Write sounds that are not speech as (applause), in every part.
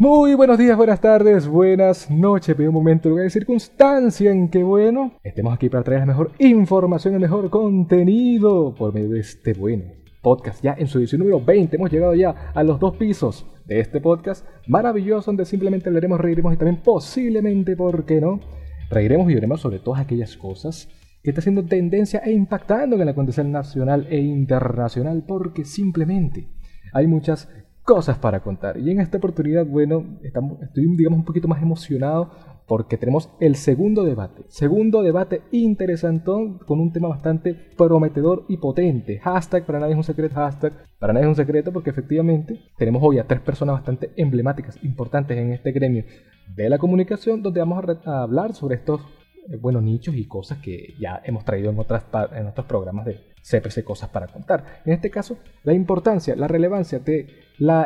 Muy buenos días, buenas tardes, buenas noches, pero un momento, lugar de circunstancia en que, bueno, estemos aquí para traer la mejor información, el mejor contenido por medio de este bueno podcast. Ya en su edición número 20 hemos llegado ya a los dos pisos de este podcast maravilloso donde simplemente hablaremos, reiremos y también posiblemente, ¿por qué no? Reiremos y veremos sobre todas aquellas cosas que está haciendo tendencia e impactando en el acontecer nacional e internacional porque simplemente hay muchas cosas para contar. Y en esta oportunidad, bueno, estamos, estoy digamos un poquito más emocionado porque tenemos el segundo debate. Segundo debate interesantón con un tema bastante prometedor y potente. Hashtag para nadie es un secreto, hashtag para nadie es un secreto porque efectivamente tenemos hoy a tres personas bastante emblemáticas, importantes en este gremio de la comunicación donde vamos a, hablar sobre estos eh, buenos nichos y cosas que ya hemos traído en, otras, en otros programas de CPC Cosas para Contar. En este caso, la importancia, la relevancia de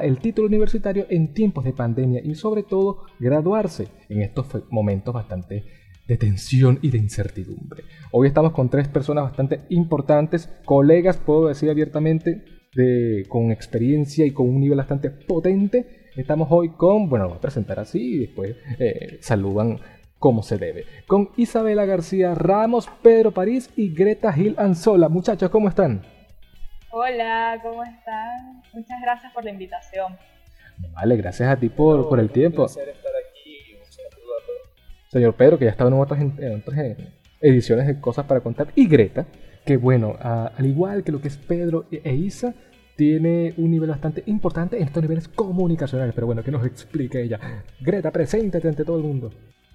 el título universitario en tiempos de pandemia y sobre todo graduarse en estos momentos bastante de tensión y de incertidumbre. Hoy estamos con tres personas bastante importantes, colegas, puedo decir abiertamente, de, con experiencia y con un nivel bastante potente. Estamos hoy con, bueno, voy a presentar así y después eh, saludan como se debe. Con Isabela García Ramos, Pedro París y Greta Gil Anzola. Muchachos, ¿cómo están? Hola, ¿cómo están? Muchas gracias por la invitación. Vale, gracias a ti por, por el tiempo. estar aquí. Señor Pedro, que ya ha estado en otras, en otras ediciones de Cosas para Contar. Y Greta, que bueno, al igual que lo que es Pedro e, e Isa, tiene un nivel bastante importante en estos niveles comunicacionales. Pero bueno, que nos explique ella. Greta, preséntate ante todo el mundo.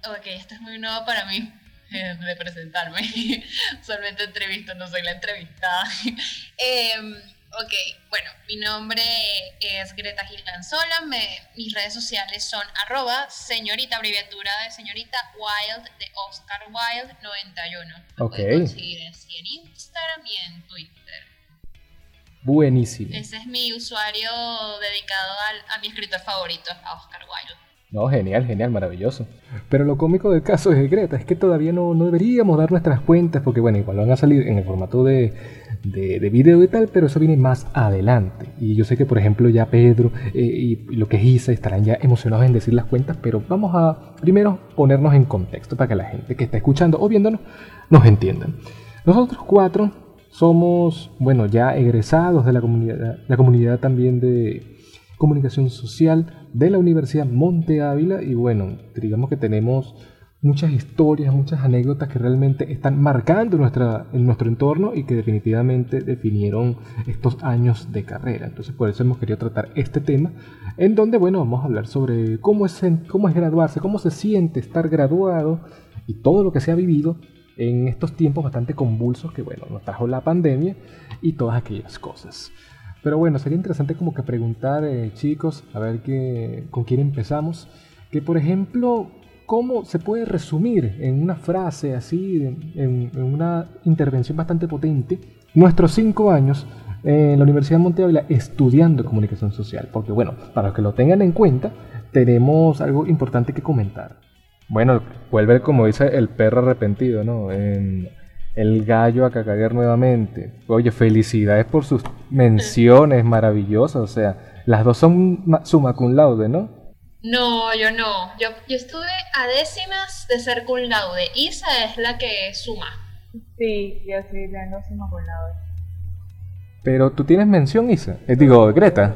Ok, esto es muy nuevo para mí eh, (laughs) de presentarme. (laughs) Solamente entrevisto, no soy la entrevistada. (laughs) Em, ok, bueno, mi nombre es Greta Gilanzola. mis redes sociales son arroba señorita, abreviatura de señorita Wild, de Oscar Wild 91. ok. conseguir así en Instagram y en Twitter. Buenísimo. Ese es mi usuario dedicado a mi escritor favorito, a Oscar Wilde. No, genial, genial, maravilloso. Pero lo cómico del caso de Greta es que todavía no, no deberíamos dar nuestras cuentas, porque bueno, igual van a salir en el formato de, de, de, video y tal, pero eso viene más adelante. Y yo sé que, por ejemplo, ya Pedro eh, y lo que es Isa estarán ya emocionados en decir las cuentas, pero vamos a primero ponernos en contexto para que la gente que está escuchando o viéndonos nos entienda. Nosotros cuatro somos, bueno, ya egresados de la comunidad, la comunidad también de comunicación social de la Universidad Monte Ávila y bueno, digamos que tenemos muchas historias, muchas anécdotas que realmente están marcando nuestra, nuestro entorno y que definitivamente definieron estos años de carrera. Entonces por eso hemos querido tratar este tema, en donde bueno, vamos a hablar sobre cómo es, cómo es graduarse, cómo se siente estar graduado y todo lo que se ha vivido en estos tiempos bastante convulsos que bueno, nos trajo la pandemia y todas aquellas cosas. Pero bueno, sería interesante como que preguntar, eh, chicos, a ver qué, con quién empezamos. Que por ejemplo, ¿cómo se puede resumir en una frase así, en, una intervención bastante potente, nuestros cinco años en la Universidad de Monte estudiando comunicación social? Porque bueno, para los que lo tengan en cuenta, tenemos algo importante que comentar. Bueno, vuelve como dice el perro arrepentido, ¿no? El gallo a cacaguer nuevamente. Oye, felicidades por sus menciones maravillosas. O sea, las dos son suma cum laude, ¿no? No, yo no. Yo, yo estuve a décimas de ser cum laude. Isa es la que suma. Sí, yo sí tengo suma cum laude. Pero tú tienes mención, Isa. Eh, digo, Greta.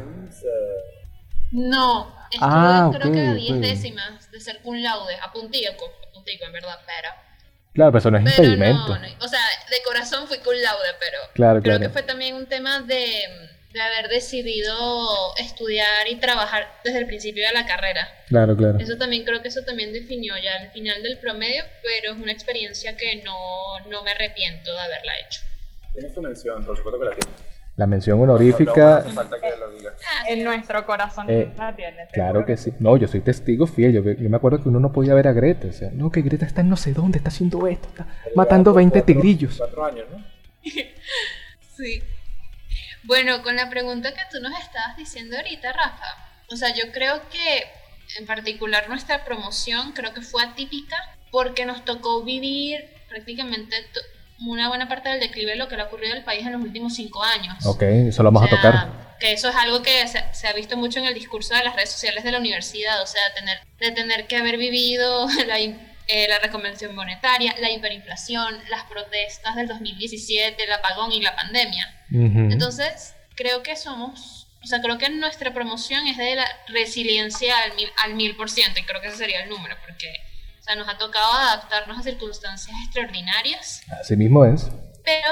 No, estuve ah, creo que a 10 décimas de ser cum laude. A puntico, a puntico en verdad, pero Claro, pero eso no es impedimento. o sea, de corazón fui con laude, pero claro, creo que fue también un tema de, de, haber decidido estudiar y trabajar desde el principio de la carrera. Claro, claro. Eso también creo que eso también definió ya el final del promedio, pero es una experiencia que no, no me arrepiento de haberla hecho. Tienes tu mención, por supuesto que la tienes. La mención honorífica. En nuestro corazón eh, la tiene. Claro que sí. No, yo soy testigo fiel. Yo, me acuerdo que uno no podía ver a Greta. O sea, no, que Greta está en no sé dónde, está haciendo esto, está matando 20 tigrillos. Cuatro años, ¿no? (laughs) sí. Bueno, con la pregunta que tú nos estabas diciendo ahorita, Rafa. O sea, yo creo que en particular nuestra promoción creo que fue atípica porque nos tocó vivir prácticamente una buena parte del declive de lo que le ha ocurrido al país en los últimos cinco años. Ok, eso lo vamos a tocar. que eso es algo que se, se, ha visto mucho en el discurso de las redes sociales de la universidad, o sea, tener, de tener que haber vivido (laughs) la, eh, la reconvención monetaria, la hiperinflación, las protestas del 2017, el apagón y la pandemia. Entonces, creo que somos, o sea, creo que nuestra promoción es de la resiliencia al mil, al mil por ciento, y creo que ese sería el número, porque o sea, nos ha tocado adaptarnos a circunstancias extraordinarias. Así mismo es. Pero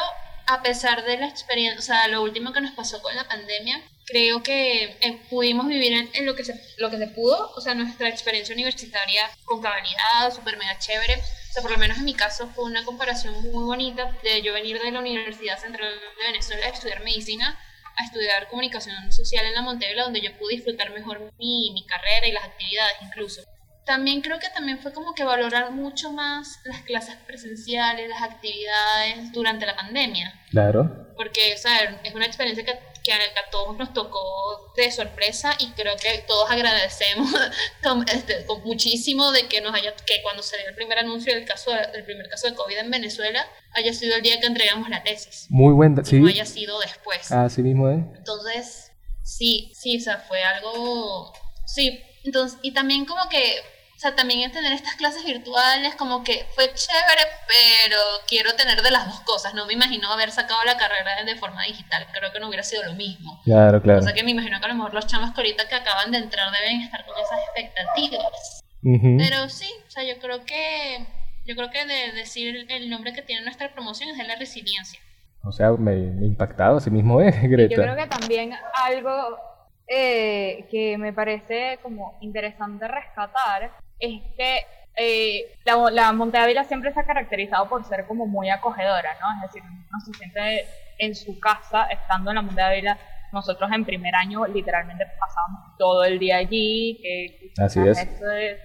a pesar de la experiencia, o sea, lo último que nos pasó con la pandemia, creo que eh, pudimos vivir en, lo, que se, lo que se pudo, o sea, nuestra experiencia universitaria con cabalidad, súper mega chévere. O sea, por lo menos en mi caso fue una comparación muy bonita de yo venir de la Universidad Central de Venezuela a estudiar medicina a estudiar comunicación social en la Montevila, donde yo pude disfrutar mejor mi, mi carrera y las actividades incluso también creo que también fue como que valorar mucho más las clases presenciales, las actividades durante la pandemia. Claro. Porque, o sea, es una experiencia que, que, a todos nos tocó de sorpresa y creo que todos agradecemos (laughs) este, con, muchísimo de que nos haya, que cuando se dio el primer anuncio del caso del primer caso de COVID en Venezuela haya sido el día que entregamos la tesis. Muy buen, sí. No haya sido después. Así mismo, ¿eh? Entonces, sí, sí, o sea, fue algo, sí, entonces, y también como que o sea, también tener estas clases virtuales como que fue chévere, pero quiero tener de las dos cosas. No me imagino haber sacado la carrera de forma digital. Creo que no hubiera sido lo mismo. Claro, claro. O sea, que me imagino que a lo mejor los chamos que ahorita que acaban de entrar deben estar con esas expectativas. Pero sí, o sea, yo creo que yo creo que de decir el nombre que tiene nuestra promoción es de la resiliencia. O sea, me, me impactado así mismo (laughs) es, Greta. Yo creo que también algo eh, que me parece como interesante rescatar es que eh, la, la Monte Ávila siempre se ha caracterizado por ser como muy acogedora, ¿no? Es decir, uno se siente en su casa estando en la Monte Ávila. Nosotros en primer año literalmente pasábamos todo el día allí, que Así es. este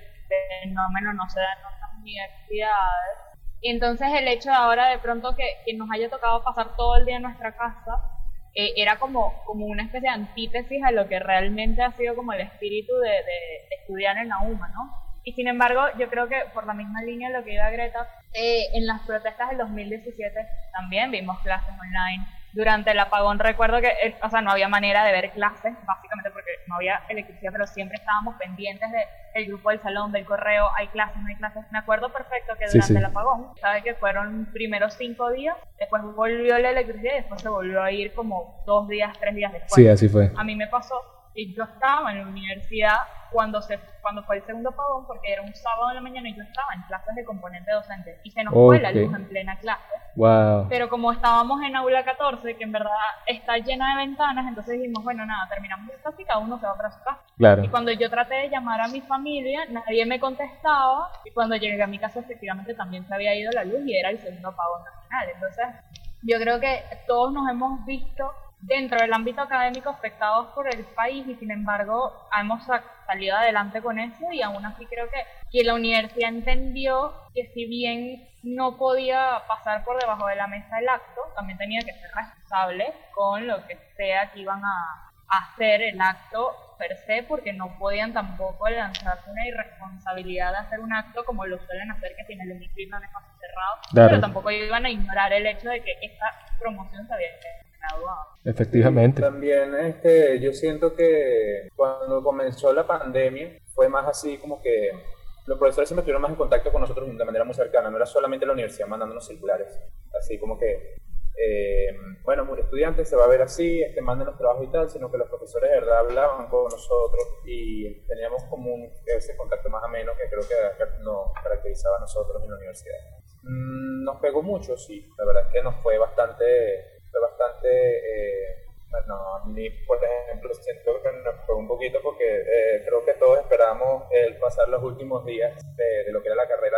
fenómeno no se da en otras universidades. Y entonces el hecho de ahora de pronto que, que nos haya tocado pasar todo el día en nuestra casa, eh, era como, como una especie de antítesis a lo que realmente ha sido como el espíritu de, de, de estudiar en la UMA, ¿no? Y sin embargo, yo creo que por la misma línea lo que iba Greta, eh, en las protestas del 2017 también vimos clases online. Durante el apagón recuerdo que, eh, o sea, no había manera de ver clases, básicamente porque no había electricidad, pero siempre estábamos pendientes del grupo del salón, del correo, hay clases, no hay clases. Me acuerdo perfecto que durante el apagón, ¿sabes? Que fueron primeros cinco días, después volvió la electricidad y después se volvió a ir como dos días, tres días después. Sí, así fue. A mí me pasó y yo estaba en la universidad cuando se cuando fue el segundo apagón porque era un sábado en la mañana y yo estaba en clases de componente docente y se nos fue la luz en plena clase. Wow. Pero como estábamos en aula 14, que en verdad está llena de ventanas, entonces dijimos, bueno, nada, terminamos esta y cada uno se va para su casa. Claro. Y cuando yo traté de llamar a mi familia, nadie me contestaba y cuando llegué a mi casa efectivamente también se había ido la luz y era el segundo apagón nacional. Entonces, yo creo que todos nos hemos visto dentro del ámbito académico afectados por el país y sin embargo hemos salido adelante con eso y aún así creo que, que la universidad entendió que si bien no podía pasar por debajo de la mesa el acto, también tenía que ser responsable con lo que sea que iban a, hacer el acto per se porque no podían tampoco lanzarse una irresponsabilidad de hacer un acto como lo suelen hacer que tiene el hemiciclo en espacio cerrado, pero tampoco iban a ignorar el hecho de que esta promoción se había Efectivamente. También este, yo siento que cuando comenzó la pandemia fue más así como que los profesores siempre estuvieron más en contacto con nosotros de manera muy cercana, no era solamente la universidad mandándonos circulares, así como que, eh, bueno, estudiantes se va a ver así, este, manden los trabajos y tal, sino que los profesores de verdad hablaban con nosotros y teníamos como un, ese contacto más ameno que creo que nos caracterizaba a nosotros en la universidad. Mm, nos pegó mucho, sí, la verdad es que nos fue bastante bastante, eh, bueno, a mí, por ejemplo, siento que fue un poquito porque eh, creo que todos esperamos el pasar los últimos días de, lo que era la carrera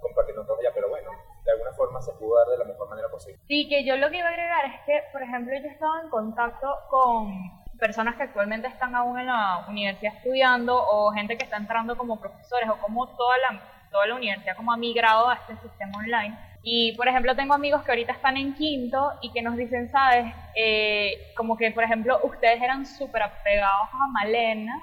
compartiendo todo ya, pero bueno, de alguna forma se pudo dar de la mejor manera posible. Sí, que yo lo que iba a agregar es que, por ejemplo, yo estaba en contacto con personas que actualmente están aún en la universidad estudiando o gente que está entrando como profesores o como toda la, toda la universidad como ha migrado a este sistema online y, por ejemplo, tengo amigos que ahorita están en quinto y que nos dicen, ¿sabes? Eh, como que, por ejemplo, ustedes eran súper apegados a Malena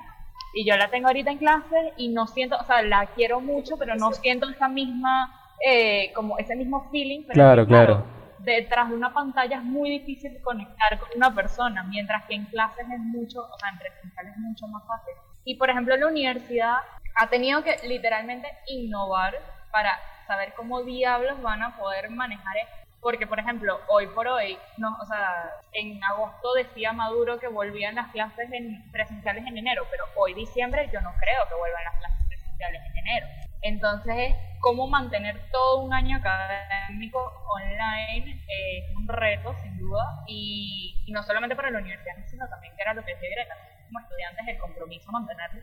y yo la tengo ahorita en clase y no siento, o sea, la quiero mucho, pero no siento esa misma, eh, como ese mismo feeling. claro, claro, detrás de una pantalla es muy difícil conectar con una persona, mientras que en clases es mucho, o sea, en presencial es mucho más fácil. Y por ejemplo, la universidad ha tenido que literalmente innovar para saber cómo diablos van a poder manejar esto. Porque, por ejemplo, hoy por hoy, no, o sea, en agosto decía Maduro que volvían las clases en, presenciales en enero, pero hoy diciembre yo no creo que vuelvan las clases presenciales en enero. Entonces, cómo mantener todo un año académico online es un reto, sin duda, y, no solamente para la universidad, sino también que era lo que decía Greta, como estudiantes, el compromiso mantenerlo.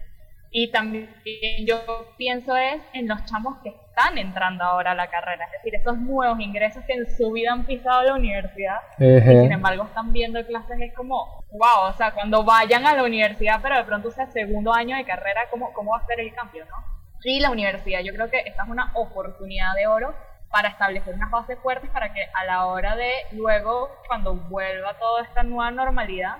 Y también yo pienso es en los chamos que están entrando ahora a la carrera, es decir, esos nuevos ingresos que en su vida han pisado la universidad. Y sin embargo están viendo clases, es como, wow, o sea, cuando vayan a la universidad, pero de pronto sea segundo año de carrera, ¿cómo, cómo va a ser el cambio, no? Y la universidad, yo creo que esta es una oportunidad de oro para establecer unas bases fuertes para que a la hora de luego, cuando vuelva toda esta nueva normalidad,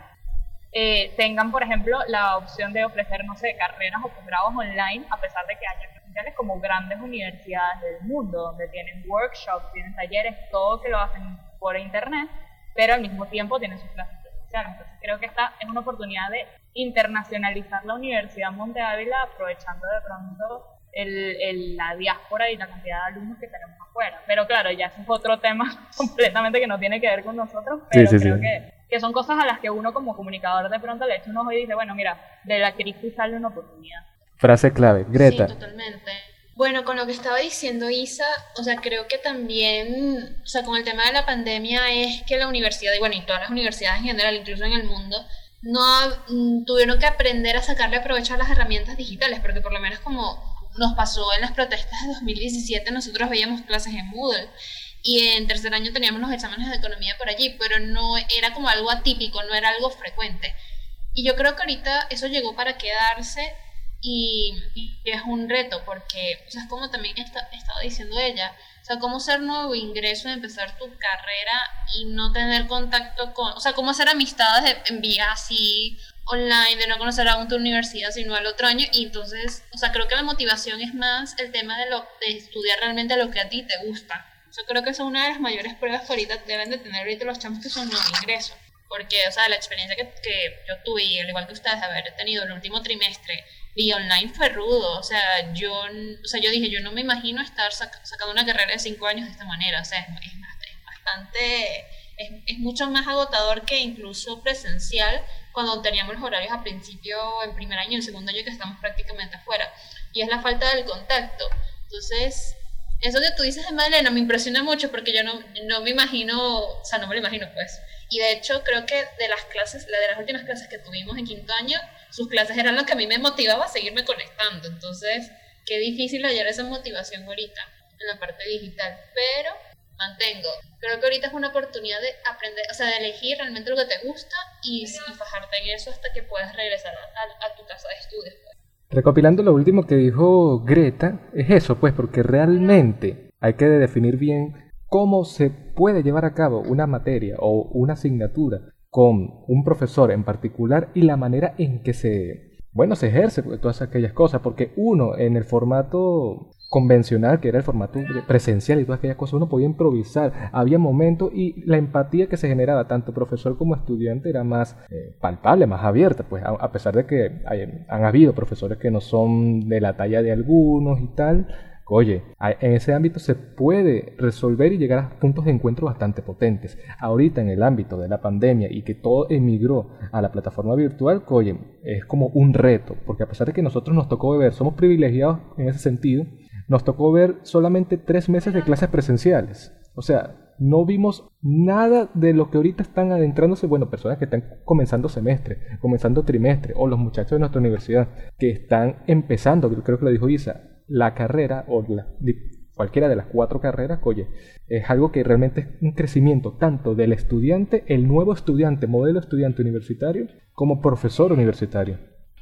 eh, tengan, por ejemplo, la opción de ofrecer, no sé, carreras o posgrados online, a pesar de que haya presenciales como grandes universidades del mundo, donde tienen workshops, tienen talleres, todo que lo hacen por internet, pero al mismo tiempo tienen sus clases presenciales. Entonces creo que esta es una oportunidad de internacionalizar la Universidad Monte Ávila, aprovechando de pronto el, la diáspora y la cantidad de alumnos que tenemos afuera. Pero claro, ya es otro (laughs) tema completamente que no tiene que ver con nosotros, pero creo Que, que son cosas a las que uno como comunicador de pronto le echa un ojo y dice, bueno, mira, de la crisis sale una oportunidad. Frase clave, Greta. Sí, totalmente. Bueno, con lo que estaba diciendo Isa, o sea, creo que también, o sea, con el tema de la pandemia es que la universidad, y bueno, y todas las universidades en general, incluso en el mundo, no mm, tuvieron que aprender a sacarle provecho a las herramientas digitales, porque por lo menos como nos pasó en las protestas de 2017, nosotros veíamos clases en Moodle y en tercer año teníamos los exámenes de economía por allí, pero no era como algo atípico, no era algo frecuente. Y yo creo que ahorita eso llegó para quedarse y, es un reto, porque, o sea, es como también está, estaba diciendo ella, o sea, cómo ser nuevo ingreso, empezar tu carrera y no tener contacto con, o sea, cómo hacer amistades en vía así online, de no conocer a tu universidad, sino al otro año. Y entonces, o sea, creo que la motivación es más el tema de, lo, de estudiar realmente lo que a ti te gusta. Yo creo que es una de las mayores pruebas que ahorita deben de tener ahorita los chamos que son nuevos ingresos. Porque, o sea, la experiencia que, que yo tuve, y al igual que ustedes, haber tenido el último trimestre y online fue rudo. O sea, yo, o sea, yo dije, yo no me imagino estar sacando una carrera de cinco años de esta manera. O sea, es, es, es bastante, es, es, mucho más agotador que incluso presencial cuando teníamos los horarios a principio, en primer año y en segundo año que estamos prácticamente afuera. Y es la falta del contacto. Entonces, eso que tú dices de Madeleine me impresiona mucho porque yo no, no me imagino, o sea, no me lo imagino pues. Y de hecho creo que de las clases, la de las últimas clases que tuvimos en quinto año, sus clases eran lo que a mí me motivaba a seguirme conectando. Entonces, qué difícil hallar esa motivación ahorita en la parte digital. Pero mantengo. Creo que ahorita es una oportunidad de aprender, o sea, de elegir realmente lo que te gusta y, fajarte en eso hasta que puedas regresar a, tu casa de estudios. Pues. Recopilando lo último que dijo Greta, es eso, pues, porque realmente hay que definir bien cómo se puede llevar a cabo una materia o una asignatura con un profesor en particular y la manera en que se, bueno, se ejerce todas aquellas cosas, porque uno en el formato convencional, que era el formato presencial y todas aquellas cosas, uno podía improvisar, había momentos y la empatía que se generaba tanto profesor como estudiante era más eh, palpable, más abierta, pues a, pesar de que han habido profesores que no son de la talla de algunos y tal, Oye, en ese ámbito se puede resolver y llegar a puntos de encuentro bastante potentes. Ahorita en el ámbito de la pandemia y que todo emigró a la plataforma virtual, oye, es como un reto, porque a pesar de que nosotros nos tocó ver, somos privilegiados en ese sentido, nos tocó ver solamente tres meses de clases presenciales. O sea, no vimos nada de lo que ahorita están adentrándose, bueno, personas que están comenzando semestre, comenzando trimestre, o los muchachos de nuestra universidad que están empezando, creo que lo dijo Isa, la carrera o cualquiera de las cuatro carreras, oye, es algo que realmente es un crecimiento tanto del estudiante, el nuevo estudiante, modelo estudiante universitario, como profesor universitario.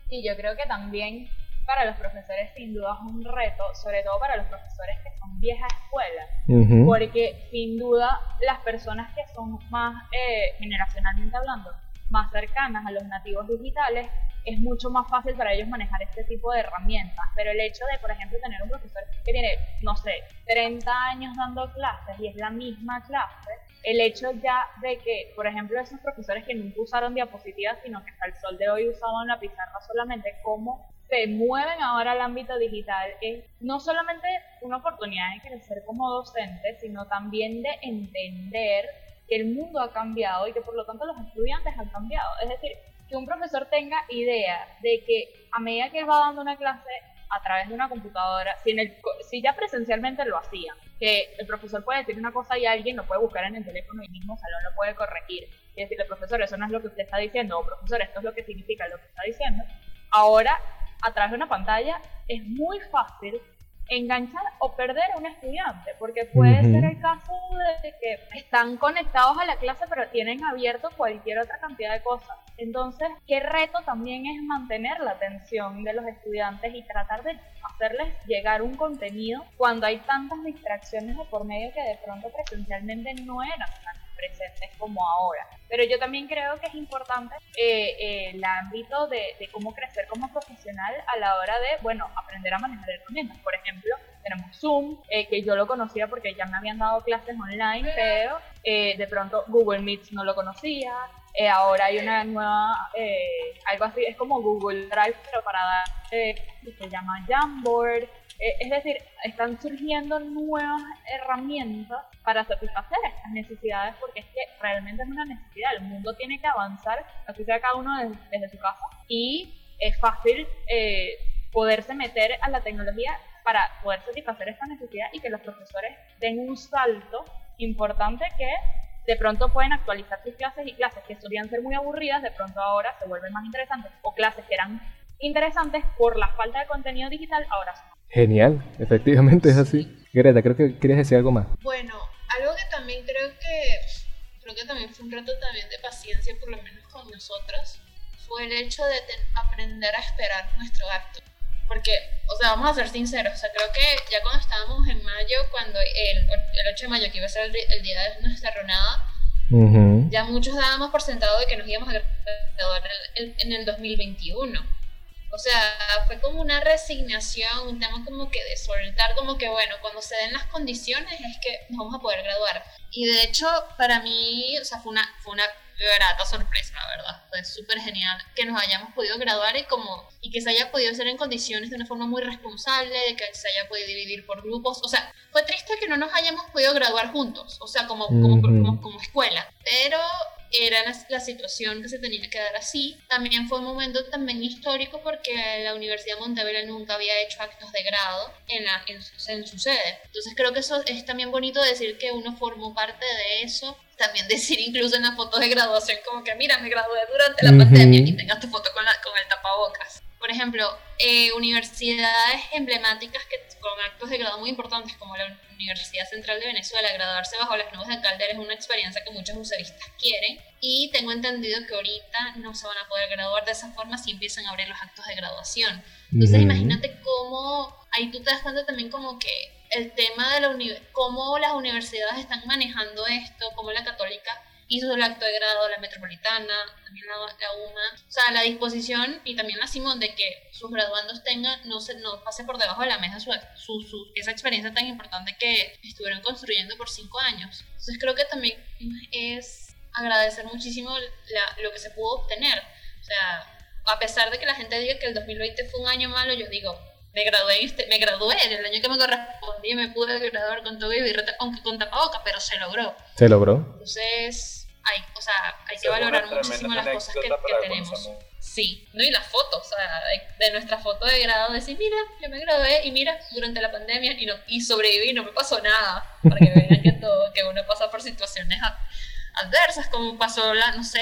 Sí, yo creo que también para los profesores sin duda es un reto, sobre todo para los profesores que son vieja escuela, porque sin duda las personas que son más eh, generacionalmente hablando más cercanas a los nativos digitales, es mucho más fácil para ellos manejar este tipo de herramientas. Pero el hecho de, por ejemplo, tener un profesor que tiene, no sé, 30 años dando clases y es la misma clase, el hecho ya de que, por ejemplo, esos profesores que nunca usaron diapositivas, sino que hasta el sol de hoy usaban la pizarra solamente, cómo se mueven ahora al ámbito digital, es no solamente una oportunidad de crecer como docente, sino también de entender que el mundo ha cambiado y que por lo tanto los estudiantes han cambiado. Es decir, que un profesor tenga idea de que a medida que va dando una clase a través de una computadora, si, en el, si ya presencialmente lo hacía, que el profesor puede decir una cosa y alguien lo puede buscar en el teléfono y el mismo salón lo puede corregir y decirle, profesor, eso no es lo que usted está diciendo, o profesor, esto es lo que significa lo que está diciendo. Ahora, a través de una pantalla, es muy fácil enganchar o perder a un estudiante, porque puede ser el caso de que están conectados a la clase pero tienen abierto cualquier otra cantidad de cosas. Entonces, qué reto también es mantener la atención de los estudiantes y tratar de hacerles llegar un contenido cuando hay tantas distracciones de por medio que de pronto presencialmente no eran tan presentes como ahora. Pero yo también creo que es importante eh, eh, el ámbito de, cómo crecer como profesional a la hora de, bueno, aprender a manejar herramientas. Por ejemplo, tenemos Zoom, eh, que yo lo conocía porque ya me habían dado clases online, pero de pronto Google Meet no lo conocía. ahora hay una nueva, algo así, es como Google Drive, pero para dar, se llama Jamboard. Eh, es decir, están surgiendo nuevas herramientas para satisfacer estas necesidades porque es que realmente es una necesidad. El mundo tiene que avanzar, así sea cada uno desde, su casa, y es fácil eh, poderse meter a la tecnología para poder satisfacer esta necesidad y que los profesores den un salto importante que de pronto pueden actualizar sus clases y clases que solían ser muy aburridas, de pronto ahora se vuelven más interesantes o clases que eran interesantes por la falta de contenido digital, ahora son Genial, efectivamente es así. Greta, creo que querías decir algo más. Bueno, algo que también creo que creo que también fue un reto también de paciencia, por lo menos con nosotras, fue el hecho de aprender a esperar nuestro acto. Porque, o sea, vamos a ser sinceros, o sea, creo que ya cuando estábamos en mayo, cuando el, el 8 de mayo, que iba a ser el, día de nuestra jornada, ya muchos dábamos por sentado de que nos íbamos a graduar en el 2021 o sea, fue como una resignación, un tema como que de soltar, como que bueno, cuando se den las condiciones es que nos vamos a poder graduar. Y de hecho, para mí, o sea, fue una, fue una grata sorpresa, la verdad. Fue súper genial que nos hayamos podido graduar y como y que se haya podido hacer en condiciones de una forma muy responsable, de que se haya podido dividir por grupos. O sea, fue triste que no nos hayamos podido graduar juntos, o sea, como, como, como, como escuela. Pero era la, situación que se tenía que dar así. También fue un momento también histórico porque la Universidad de nunca había hecho actos de grado en, la, en, su sede. Entonces creo que eso es también bonito decir que uno formó parte de eso. También (laughs) decir incluso en las fotos de graduación como que mira, me gradué durante la pandemia y tengas tu foto con, la, con el tapabocas por ejemplo, eh, universidades emblemáticas que, con actos de grado muy importantes como la Universidad Central de Venezuela, graduarse bajo las nubes de Caldera es una experiencia que muchos usuaristas quieren y tengo entendido que ahorita no se van a poder graduar de esa forma si empiezan a abrir los actos de graduación. Entonces imagínate cómo, ahí tú te das cuenta también como que el tema de la cómo las universidades están manejando esto, cómo la católica hizo el acto de grado, la metropolitana, también la, UMA, o sea, la disposición y también la Simón de que sus graduandos tengan, no, se, no pase por debajo de la mesa su, su, esa experiencia tan importante que estuvieron construyendo por cinco años. Entonces creo que también es agradecer muchísimo la, lo que se pudo obtener. O sea, a pesar de que la gente diga que el 2020 fue un año malo, yo digo, me gradué, me gradué en el año que me correspondía, me pude graduar con todo y aunque con tapabocas, pero se logró. Se logró. Entonces, hay, o sea, hay que valorar muchísimo las cosas que, tenemos. Sí, no, y las fotos, o sea, de, nuestra foto de grado, decir, mira, yo me gradué y mira, durante la pandemia y, no, y sobreviví no me pasó nada, para que vean que, todo, que uno pasa por situaciones adversas, como pasó la, no sé,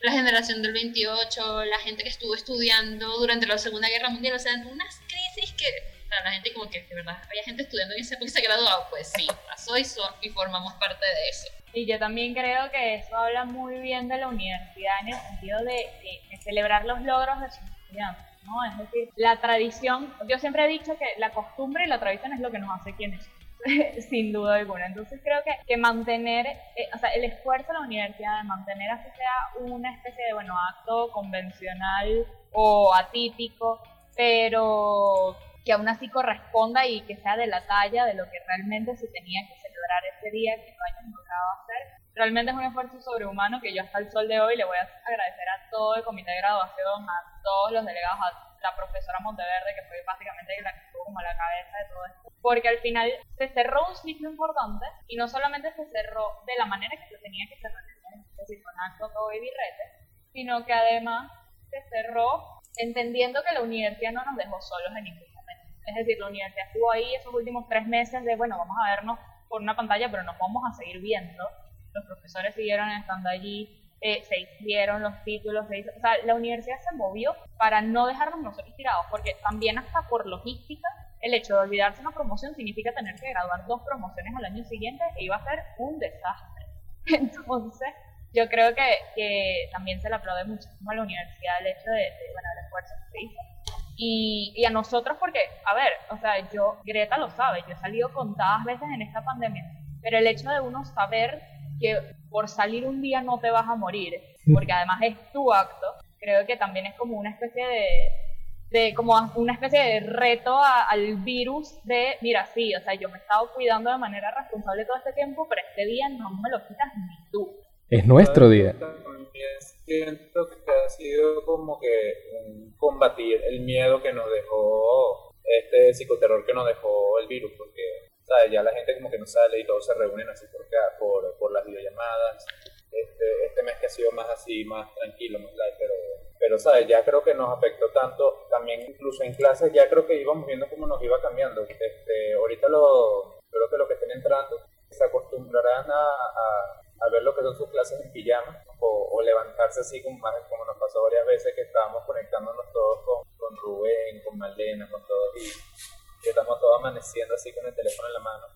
la generación del 28, la gente que estuvo estudiando durante la Segunda Guerra Mundial, o sea, unas crisis que la gente como que de verdad había gente estudiando y se se graduado, pues sí, pasó eso y formamos parte de eso. Y yo también creo que eso habla muy bien de la universidad en el sentido de, celebrar los logros de sus estudiantes. ¿no? Es decir, la tradición, yo siempre he dicho que la costumbre y la tradición es lo que nos hace quienes (laughs) sin duda alguna. Entonces creo que, que mantener, eh, o sea, el esfuerzo de la universidad de mantener así sea una especie de, bueno, acto convencional o atípico, pero que aún así corresponda y que sea de la talla de lo que realmente se tenía que celebrar ese día que lo hayan logrado hacer. Realmente es un esfuerzo sobrehumano que yo hasta el sol de hoy le voy a agradecer a todo el comité de graduación, a todos los delegados, a la profesora Monteverde, que fue básicamente la que estuvo como a la cabeza de todo esto. Porque al final se cerró un ciclo importante y no solamente se cerró de la manera que se tenía que cerrar, es decir, con acto, todo y birrete, sino que además se cerró entendiendo que la universidad no nos dejó solos en ningún. Es decir, la universidad estuvo ahí esos últimos tres meses de, bueno, vamos a vernos por una pantalla, pero nos vamos a seguir viendo. Los profesores siguieron estando allí, eh, se hicieron los títulos, se hizo, o sea, la universidad se movió para no dejarnos nosotros tirados, porque también hasta por logística, el hecho de olvidarse una promoción significa tener que graduar dos promociones al año siguiente e iba a ser un desastre. (laughs) Entonces, yo creo que, que también se le aplaude muchísimo a la universidad el hecho de, bueno, el esfuerzo que se hizo. Y, y, a nosotros porque, a ver, o sea, yo, Greta lo sabe, yo he salido contadas veces en esta pandemia, pero el hecho de uno saber que por salir un día no te vas a morir, porque además es tu acto, creo que también es como una especie de, de como una especie de reto al virus de, mira, sí, o sea, yo me he estado cuidando de manera responsable todo este tiempo, pero este día no me lo quitas ni tú. Es nuestro día. Siento que ha sido como que combatir el miedo que nos dejó este psicoterror que nos dejó el virus, porque ya la gente como que no sale y todos se reúnen así por, por, por las videollamadas. Este, este mes que ha sido más así, más tranquilo, más light, pero, pero ¿sabes? Ya creo que nos afectó tanto, también incluso en clases, ya creo que íbamos viendo cómo nos iba cambiando. Este, ahorita lo, creo que lo que estén entrando se acostumbrarán a, ver lo que son sus clases en pijama o, levantarse así como, como nos pasó varias veces que estábamos conectándonos todos con, con Rubén, con Malena, con todos y que estamos todos amaneciendo así con el teléfono en la mano.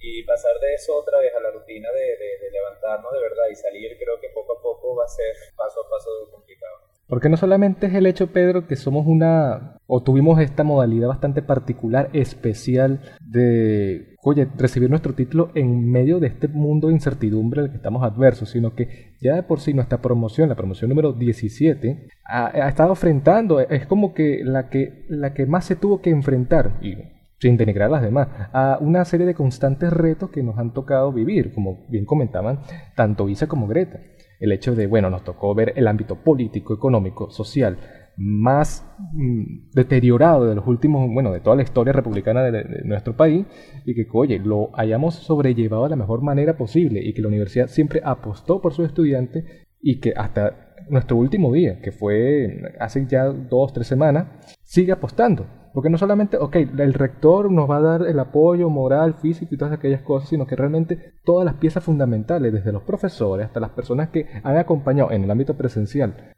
Y pasar de eso otra vez a la rutina de, de, levantarnos de verdad y salir, creo que poco a poco va a ser paso a paso complicado. Porque no solamente es el hecho, Pedro, que somos una, o tuvimos esta modalidad bastante particular, especial, de, oye, recibir nuestro título en medio de este mundo de incertidumbre al que estamos adversos, sino que ya de por sí nuestra promoción, la promoción número 17, ha, ha estado enfrentando, es como que la, que la que más se tuvo que enfrentar, y sin denigrar a las demás, a una serie de constantes retos que nos han tocado vivir, como bien comentaban tanto Isa como Greta. El hecho de, bueno, nos tocó ver el ámbito político, económico, social más mm, deteriorado de los últimos, bueno, de toda la historia republicana de, nuestro país y que, oye, lo hayamos sobrellevado de la mejor manera posible y que la universidad siempre apostó por sus estudiantes y que hasta nuestro último día, que fue hace ya dos, tres semanas, sigue apostando. Porque no solamente, ok, el rector nos va a dar el apoyo moral, físico y todas aquellas cosas, sino que realmente todas las piezas fundamentales, desde los profesores hasta las personas que han acompañado en el ámbito presencial,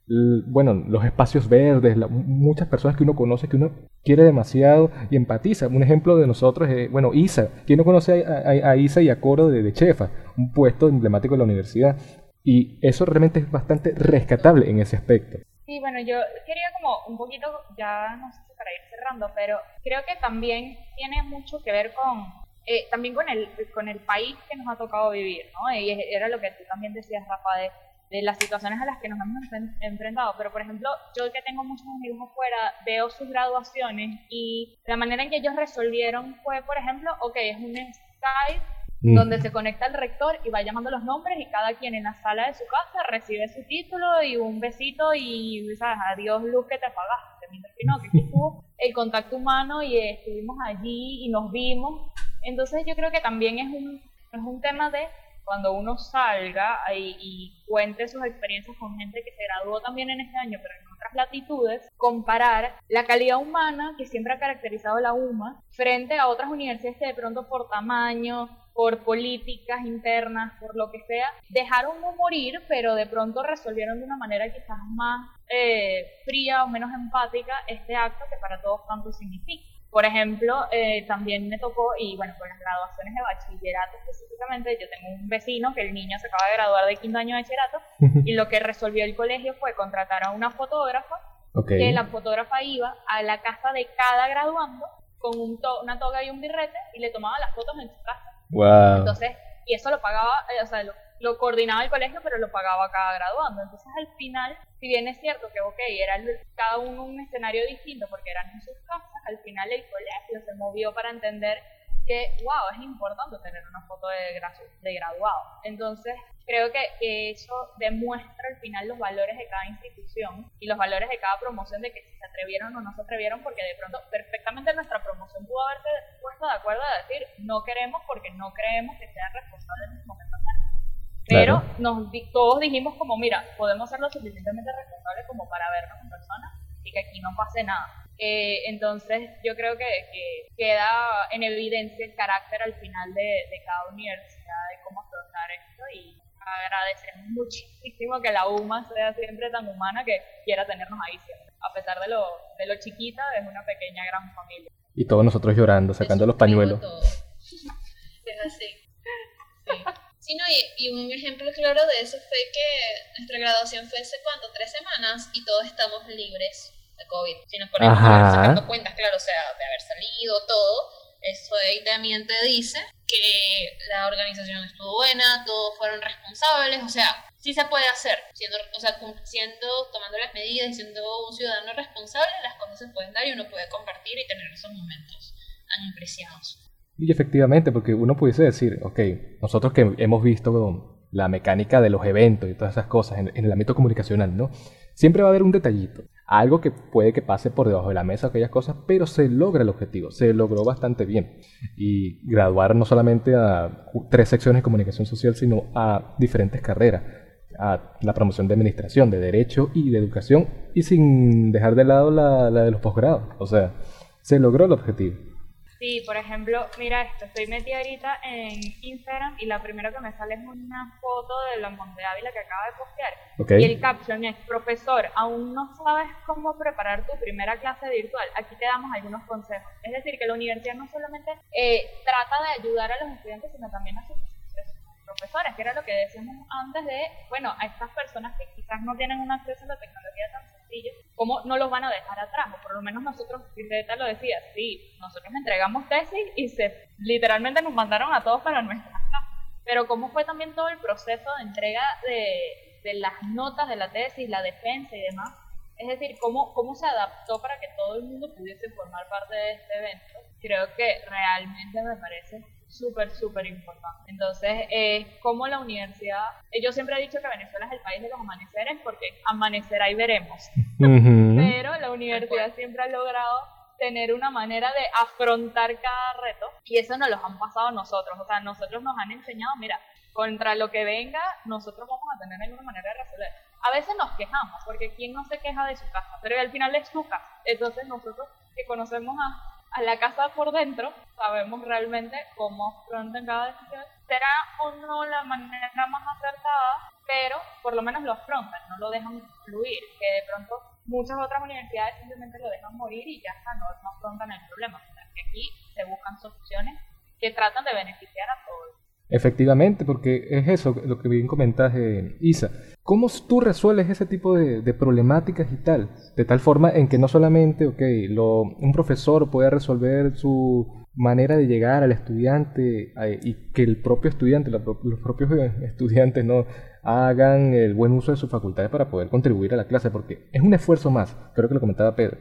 bueno, los espacios verdes, muchas personas que uno conoce, que uno quiere demasiado y empatiza. Un ejemplo de nosotros es, bueno, Isa. ¿Quién no conoce a, Isa y a Coro de, de Chefa? Un puesto emblemático de la universidad. Y eso realmente es bastante rescatable en ese aspecto. Sí, bueno, yo quería como un poquito, ya no sé si para ir cerrando, pero creo que también tiene mucho que ver con, eh, también con el, con el país que nos ha tocado vivir, ¿no? Y era lo que tú también decías, Rafa, de, de las situaciones a las que nos hemos enfrentado. Pero, por ejemplo, yo que tengo muchos amigos afuera, veo sus graduaciones y la manera en que ellos resolvieron fue, por ejemplo, ok, es un Skype Mm. donde se conecta el rector y va llamando los nombres y cada quien en la sala de su casa recibe su título y un besito y ¿sabes? adiós luz que te apagaste. Mientras que no, que estuvo (laughs) el contacto humano y estuvimos allí y nos vimos. Entonces yo creo que también es un, es un tema de cuando uno salga y, y, cuente sus experiencias con gente que se graduó también en este año, pero en otras latitudes, comparar la calidad humana que siempre ha caracterizado la UMA frente a otras universidades que de pronto por tamaño, por políticas internas, por lo que sea, dejaron no morir, pero de pronto resolvieron de una manera quizás más eh, fría o menos empática este acto que para todos tanto significa. Por ejemplo, eh, también me tocó, y bueno, con las graduaciones de bachillerato específicamente, yo tengo un vecino que el niño se acaba de graduar de quinto año de bachillerato, y lo que resolvió el colegio fue contratar a una fotógrafa, que la fotógrafa iba a la casa de cada graduando con un una toga y un birrete y le tomaba las fotos en su casa. Wow. Entonces, y eso lo pagaba, eh, o sea, lo, lo coordinaba el colegio, pero lo pagaba cada graduando. Entonces, al final, si bien es cierto que, ok, era cada uno un escenario distinto porque eran en sus casas, al final el colegio se movió para entender que, wow, es importante tener una foto de, graduado. Entonces, creo que eso demuestra al final los valores de cada institución y los valores de cada promoción de que si se atrevieron o no se atrevieron, porque de pronto perfectamente nuestra promoción pudo haberse puesto de acuerdo a decir no queremos porque no creemos que sea responsable en este momento Pero nos, todos dijimos como, mira, podemos ser lo suficientemente responsables como para vernos en persona y que aquí no pase nada. Eh, entonces yo creo que, queda en evidencia el carácter al final de, de cada universidad de cómo afrontar esto y agradecemos muchísimo que la UMA sea siempre tan humana que quiera tenernos ahí siempre. A pesar de lo, de lo chiquita, es una pequeña gran familia. Y todos nosotros llorando, sacando los pañuelos. (laughs) Es así. Sí. No, y, un ejemplo claro de eso fue que nuestra graduación fue hace cuánto, tres semanas, y todos estamos libres de COVID. Si nos ponemos sacando cuentas, claro, o sea, de haber salido todo, eso también te dice que la organización estuvo buena, todos fueron responsables, o sea, sí se puede hacer, siendo, o sea, siendo, tomando las medidas y siendo un ciudadano responsable, las cosas se pueden dar y uno puede compartir y tener esos momentos tan apreciados. Y efectivamente, porque uno pudiese decir, ok, nosotros que hemos visto la mecánica de los eventos y todas esas cosas en, el ámbito comunicacional, ¿no? Siempre va a haber un detallito algo que puede que pase por debajo de la mesa, aquellas cosas, pero se logra el objetivo, se logró bastante bien. Y graduar no solamente a tres secciones de comunicación social, sino a diferentes carreras, a la promoción de administración, de derecho y de educación, y sin dejar de lado la, la de los posgrados. O sea, se logró el objetivo. Sí, por ejemplo, mira esto, estoy metida ahorita en Instagram y la primera que me sale es una foto de la Monte Ávila que acaba de postear. Y el caption es, profesor, aún no sabes cómo preparar tu primera clase virtual, aquí te damos algunos consejos. Es decir, que la universidad no solamente eh, trata de ayudar a los estudiantes, sino también a sus profesores, que era lo que decíamos antes de, bueno, a estas personas que quizás no tienen un acceso a la tecnología tan ¿cómo no los van a dejar atrás? O por lo menos nosotros, Greta lo decía, sí, nosotros entregamos tesis y se literalmente nos mandaron a todos para nuestras casas. Pero cómo fue también todo el proceso de entrega de, de las notas de la tesis, la defensa y demás. Es decir, cómo, cómo se adaptó para que todo el mundo pudiese formar parte de este evento. Creo que realmente me parece súper, súper importante. Entonces, eh, como la universidad, eh, yo siempre he dicho que Venezuela es el país de los amaneceres porque amanecer ahí veremos. Pero la universidad siempre ha logrado tener una manera de afrontar cada reto y eso nos lo han pasado nosotros. O sea, nosotros nos han enseñado, mira, contra lo que venga, nosotros vamos a tener alguna manera de resolver. A veces nos quejamos, porque ¿quién no se queja de su casa? Pero al final es su casa. Entonces nosotros que conocemos a a la casa por dentro, sabemos realmente cómo afrontan cada decisión. Será o no la manera más acertada, pero por lo menos lo afrontan, no lo dejan fluir, que de pronto muchas otras universidades simplemente lo dejan morir y ya está, no, afrontan el problema. O sea, que aquí se buscan soluciones que tratan de beneficiar a todos. Efectivamente, porque es eso lo que bien comentas, eh, Isa. ¿Cómo tú resuelves ese tipo de, problemáticas y tal? De tal forma en que no solamente, ok, lo, un profesor puede resolver su manera de llegar al estudiante eh, y que el propio estudiante, los propios eh, (laughs) estudiantes no hagan el buen uso de sus facultades para poder contribuir a la clase, porque es un esfuerzo más, creo que lo comentaba Pedro.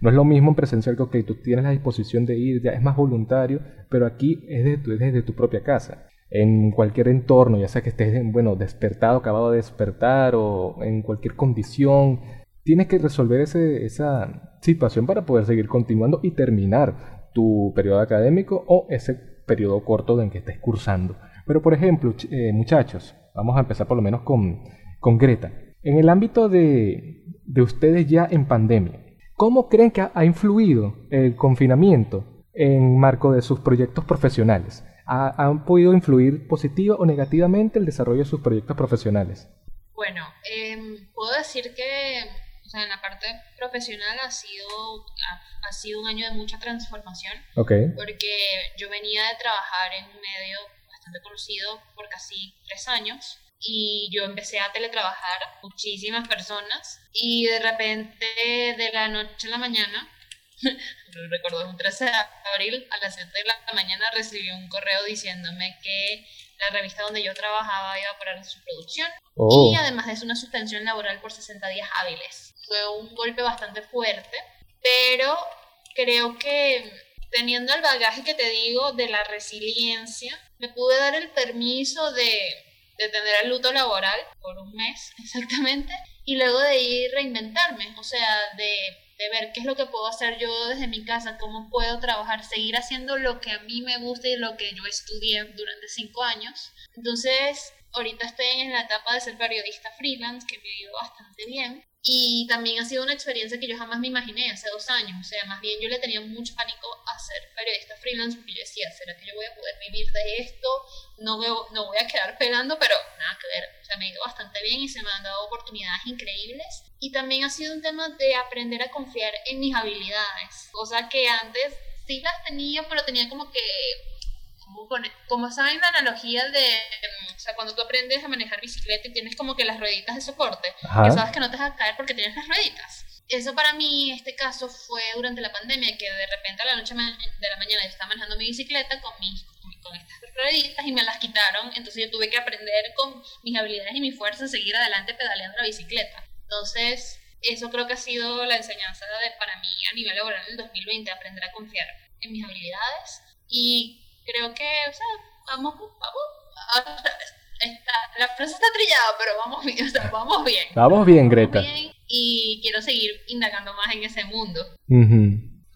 No es lo mismo en presencial que, ok, tú tienes la disposición de ir, ya es más voluntario, pero aquí es desde tu propia casa en cualquier entorno, ya sea que estés, bueno, despertado, acabado de despertar o en cualquier condición, tienes que resolver ese, esa situación para poder seguir continuando y terminar tu periodo académico o ese periodo corto en que estés cursando. Pero, por ejemplo, eh, muchachos, vamos a empezar por lo menos con, con Greta. En el ámbito de, de ustedes ya en pandemia, ¿cómo creen que ha influido el confinamiento en marco de sus proyectos profesionales? Han podido influir positiva o negativamente el desarrollo de sus proyectos profesionales? Bueno, em, puedo decir que o sea, en la parte profesional ha sido, ha, sido un año de mucha transformación. Okay. Porque yo venía de trabajar en un medio bastante conocido por casi tres años y yo empecé a teletrabajar muchísimas personas y de repente de la noche a la mañana recuerdo un 13 de abril a las 7 de la mañana recibí un correo diciéndome que la revista donde yo trabajaba iba a parar su producción Oh. y además de eso una suspensión laboral por 60 días hábiles. Fue un golpe bastante fuerte, pero creo que teniendo el bagaje que te digo de la resiliencia, me pude dar el permiso de, de tener el luto laboral por un mes (laughs) exactamente y luego de ir reinventarme, o sea, de, de ver qué es lo que puedo hacer yo desde mi casa, cómo puedo trabajar, seguir haciendo lo que a mí me gusta y lo que yo estudié durante cinco años. Entonces, ahorita estoy en la etapa de ser periodista freelance, que me ha ido bastante bien. Y también ha sido una experiencia que yo jamás me imaginé hace dos años. O sea, más bien yo le tenía mucho pánico a ser periodista freelance porque yo decía, ¿será que yo voy a poder vivir de esto? No, me, no voy a quedar pelando, pero nada que ver. O me ha ido bastante bien y se me han dado oportunidades increíbles. Y también ha sido un tema de aprender a confiar en mis habilidades. Cosa que antes sí las tenía, pero tenía como que como, como saben la analogía de, mm, o sea, cuando tú aprendes a manejar bicicleta y tienes como que las rueditas de soporte, Ajá. que sabes que no te vas a caer porque tienes las rueditas. Eso para mí, este caso fue durante la pandemia, que de repente a la noche de la mañana yo estaba manejando mi bicicleta con, mis, con estas rueditas y me las quitaron, entonces yo tuve que aprender con mis habilidades y mi fuerza a seguir adelante pedaleando la bicicleta. Entonces, eso creo que ha sido la enseñanza de, para mí a nivel laboral en el 2020, aprender a confiar en mis habilidades y creo que, o sea, vamos, vamos, está, la frase está trillada, pero vamos bien, o sea, vamos bien. Vamos bien, Vamos Greta. bien y quiero seguir indagando más en ese mundo.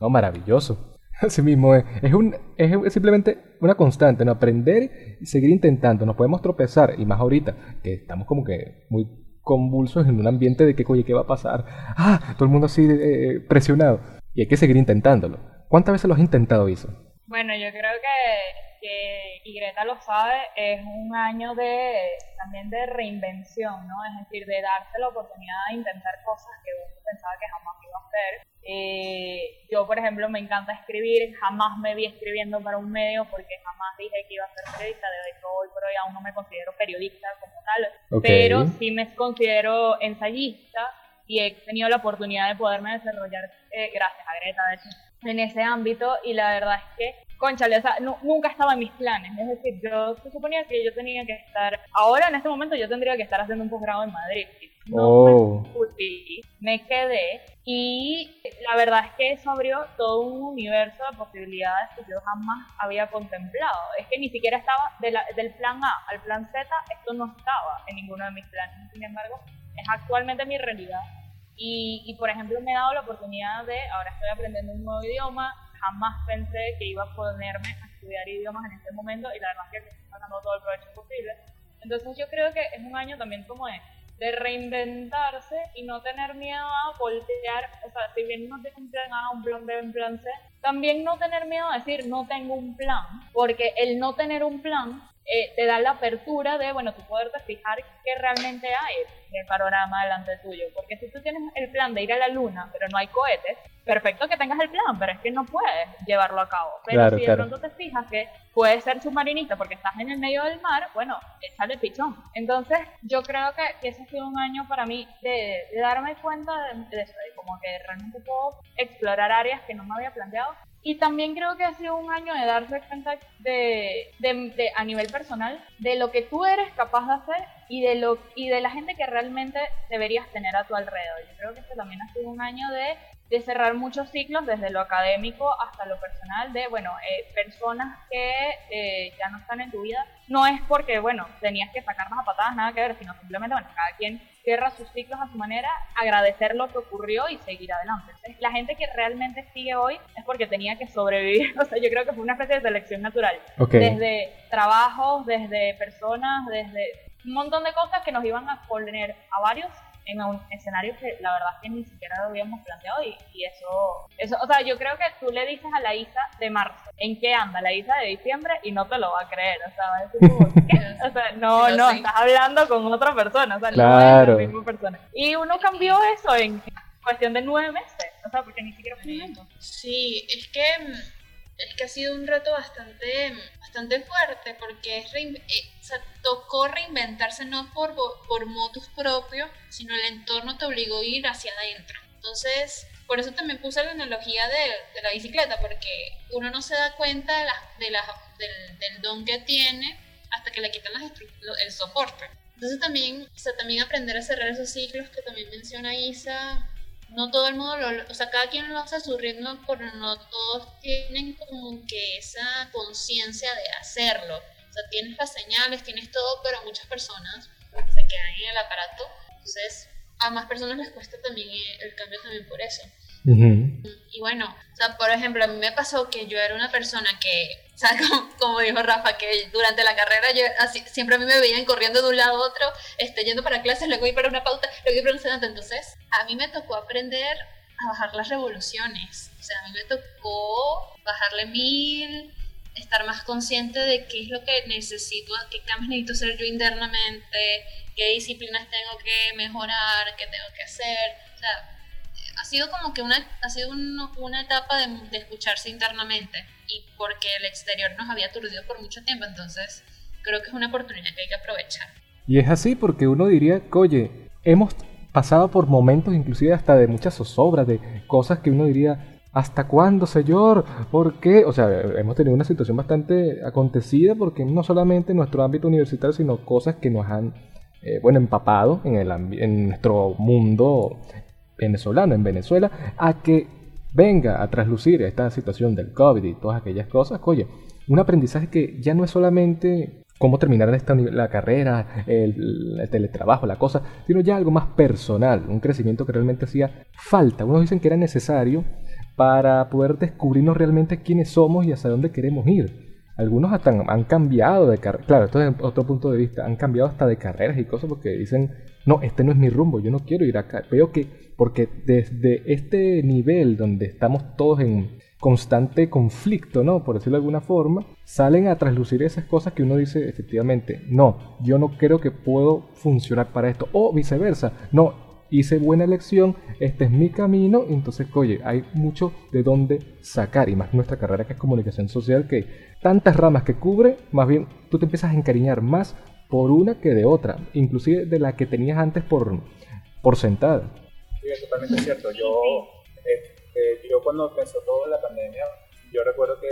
Oh, maravilloso. (laughs) Así mismo es. Es, un, es simplemente una constante, ¿no? Aprender y seguir intentando. Nos podemos tropezar, y más ahorita, que estamos como que muy convulsos en un ambiente de que, oye, ¿qué va a pasar? Ah, todo el mundo así eh, presionado. Y hay que seguir intentándolo. ¿Cuántas veces lo has intentado, Isa? Bueno, yo creo que, que, y Greta lo sabe, es un año de también de reinvención, ¿no? Es decir, de darse la oportunidad de intentar cosas que uno pensaba que jamás iba a hacer. Eh, yo, por ejemplo, me encanta escribir, jamás me vi escribiendo para un medio porque jamás dije que iba a ser periodista, de hecho hoy por hoy aún no me considero periodista como tal, Ok. pero sí me considero ensayista y he tenido la oportunidad de poderme desarrollar, eh, gracias a Greta, de hecho, en ese ámbito y la verdad es que, conchale, o sea, nunca estaba en mis planes, es decir, yo se suponía que yo tenía que estar, ahora en este momento yo tendría que estar haciendo un posgrado en Madrid, no Oh. me fui, me quedé y la verdad es que eso abrió todo un universo de posibilidades que yo jamás había contemplado, es que ni siquiera estaba de la- del plan A al plan Z, esto no estaba en ninguno de mis planes, sin embargo, es actualmente mi realidad. Y, y, por ejemplo, me he dado la oportunidad de, ahora estoy aprendiendo un nuevo idioma, jamás pensé que iba a ponerme a estudiar idiomas en este momento y la verdad es que estoy sacando todo el provecho posible. Entonces yo creo que es un año también como de, de reinventarse y no tener miedo a voltear, o sea, si bien no tengo un plan A, un plan B, un plan C, también no tener miedo a decir no tengo un plan, porque el no tener un plan eh, te da la apertura de, bueno, tú poderte fijar qué realmente hay en el panorama delante tuyo. Porque si tú tienes el plan de ir a la luna, pero no hay cohetes, perfecto que tengas el plan, pero es que no puedes llevarlo a cabo. Pero Claro, si de claro. pronto te fijas que puedes ser submarinista porque estás en el medio del mar, bueno, échale pichón. Entonces, yo creo que, que ese ha sido un año para mí de, de darme cuenta de, de eso, de como que realmente puedo explorar áreas que no me había planteado y también creo que ha sido un año de darse cuenta de, de- de- a nivel personal de lo que tú eres capaz de hacer y de lo y de la gente que realmente deberías tener a tu alrededor. Yo creo que este también ha sido un año de, de cerrar muchos ciclos desde lo académico hasta lo personal de bueno eh, personas que eh, ya no están en tu vida. No es porque bueno tenías que sacarlas a patadas nada que ver, sino simplemente bueno cada quien cierra sus ciclos a su manera, agradecer lo que ocurrió y seguir adelante. Entonces, la gente que realmente sigue hoy es porque tenía que sobrevivir. (laughs) O sea, yo creo que fue una especie de selección natural. Ok. Desde trabajos, desde personas, desde un montón de cosas que nos iban a poner a varios en un escenario que la verdad es que ni siquiera lo habíamos planteado y, y eso, eso, o sea, yo creo que tú le dices a la Isa de marzo en qué anda la Isa de diciembre y no te lo va a creer, o sea, va a decir como, (laughs) ¿qué? O sea, no, no, sí. estás hablando con otra persona, o sea, Claro. no es la misma persona. Y uno cambió eso en cuestión de nueve meses, o sea, porque ni siquiera fue un. Sí, es que, mm, es que ha sido un reto bastante, bastante fuerte porque es rein- eh, o sea, tocó reinventarse no por, por motus propios, sino el entorno te obligó a ir hacia adentro. Entonces, por eso también puse la analogía de, la bicicleta, porque uno no se da cuenta de la, de la, del, del, don que tiene hasta que le quitan las el soporte. Entonces también, o sea, también aprender a cerrar esos ciclos que también menciona Isa, no todo el mundo lo, o sea, cada quien lo hace a su ritmo, pero no todos tienen como que esa conciencia de hacerlo. O sea, tienes las señales, tienes todo, pero muchas personas se quedan en el aparato. Entonces, a más personas les cuesta también el cambio también por eso. Y bueno, o sea, por ejemplo, a mí me pasó que yo era una persona que, o sea, (laughs) como, dijo Rafa, que durante la carrera yo así, siempre a mí me veían corriendo de un lado a otro, este, yendo para clases, luego ir para una pauta, luego ir para un sedante. Entonces, a mí me tocó aprender a bajar las revoluciones. O sea, a mí me tocó bajarle mil, estar más consciente de qué es lo que necesito, qué cambios necesito hacer yo internamente, qué disciplinas tengo que mejorar, qué tengo que hacer. O sea, ha sido como que una, ha sido una etapa de, escucharse internamente y porque el exterior nos había aturdido por mucho tiempo, entonces creo que es una oportunidad que hay que aprovechar. Y es así porque uno diría, oye, hemos pasado por momentos inclusive hasta de muchas zozobras, de cosas que uno diría, ¿hasta cuándo, señor? ¿Por qué? O sea, hemos tenido una situación bastante acontecida porque no solamente en nuestro ámbito universitario, sino cosas que nos han, eh, bueno, empapado en, el, en nuestro mundo venezolano en Venezuela a que venga a traslucir esta situación del COVID y todas aquellas cosas, oye, un aprendizaje que ya no es solamente cómo terminar esta, la carrera, el, teletrabajo, la cosa, sino ya algo más personal, un crecimiento que realmente hacía falta. Unos dicen que era necesario para poder descubrirnos realmente quiénes somos y hacia dónde queremos ir. Algunos hasta han cambiado de carrera, claro, esto es otro punto de vista, han cambiado hasta de carreras y cosas porque dicen, no, este no es mi rumbo, yo no quiero ir acá. Veo que, porque desde este nivel donde estamos todos en constante conflicto, ¿no? Por decirlo de alguna forma, salen a traslucir esas cosas que uno dice, efectivamente, no, yo no creo que puedo funcionar para esto. O viceversa, no, hice buena elección, este es mi camino, entonces, oye, hay mucho de dónde sacar, y más nuestra carrera que es comunicación social, que tantas ramas que cubre, más bien tú te empiezas a encariñar más por una que de otra, inclusive de la que tenías antes por, por sentada. Sí, es totalmente cierto. Yo, este, yo cuando empezó toda la pandemia, yo recuerdo que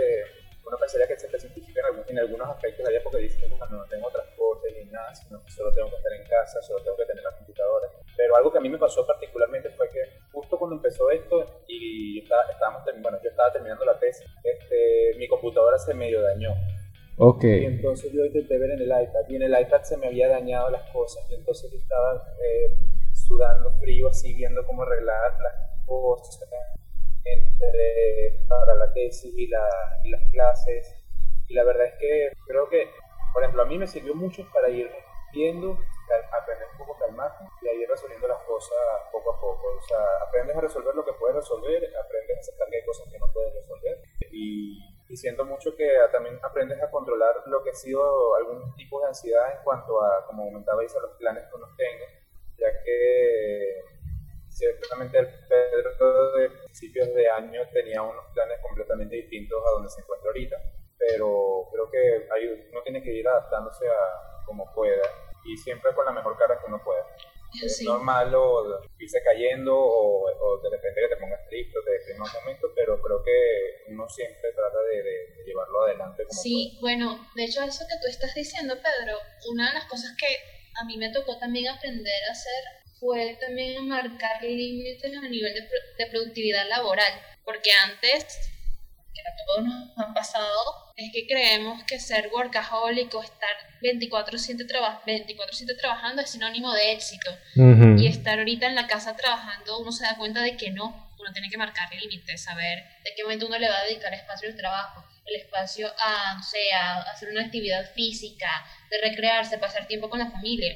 uno pensaría que se simplifica en, algunos aspectos la porque dice que cuando no tengo transporte ni nada, sino que solo tengo que estar en casa, solo tengo que tener la computadora. Pero algo que a mí me pasó particularmente fue que justo cuando empezó esto y estábamos, bueno, yo estaba terminando la tesis, este, mi computadora se medio dañó. Ok. Y entonces yo intenté ver en el iPad y en el iPad se me había dañado las cosas y entonces yo estaba eh, sudando frío así viendo cómo arreglar las cosas entre, para la tesis y, la, y las clases. Y la verdad es que creo que, por ejemplo, a mí me sirvió mucho para ir viendo, aprender un poco a y a ir resolviendo las cosas poco a poco. O sea, aprendes a resolver lo que puedes resolver, aprendes a aceptar que hay cosas que no puedes resolver. Y, y siento mucho que también aprendes a controlar lo que ha sido algún tipo de ansiedad en cuanto a, como comentabais, a los planes que uno tenga, ya que ciertamente el Pedro de principios de año tenía unos planes completamente distintos a donde se encuentra ahorita, pero creo que hay, uno tiene que ir adaptándose a como pueda y siempre con la mejor cara que uno pueda. Es normal o irse cayendo o, de repente que te pongas triste o te deprimas un momento, pero creo que uno siempre trata de, llevarlo adelante. Como sí, bueno, de hecho eso que tú estás diciendo, Pedro, una de las cosas que a mí me tocó también aprender a hacer fue también marcar límites a nivel de, productividad laboral, porque antes, que a todos nos han pasado, es que creemos que ser workaholic o estar 24/7 24 trabajando es sinónimo de éxito. Y estar ahorita en la casa trabajando, uno se da cuenta de que no, uno tiene que marcar límites, saber de qué momento uno le va a dedicar espacio al trabajo, el espacio a, o sea, a hacer una actividad física, de recrearse, pasar tiempo con la familia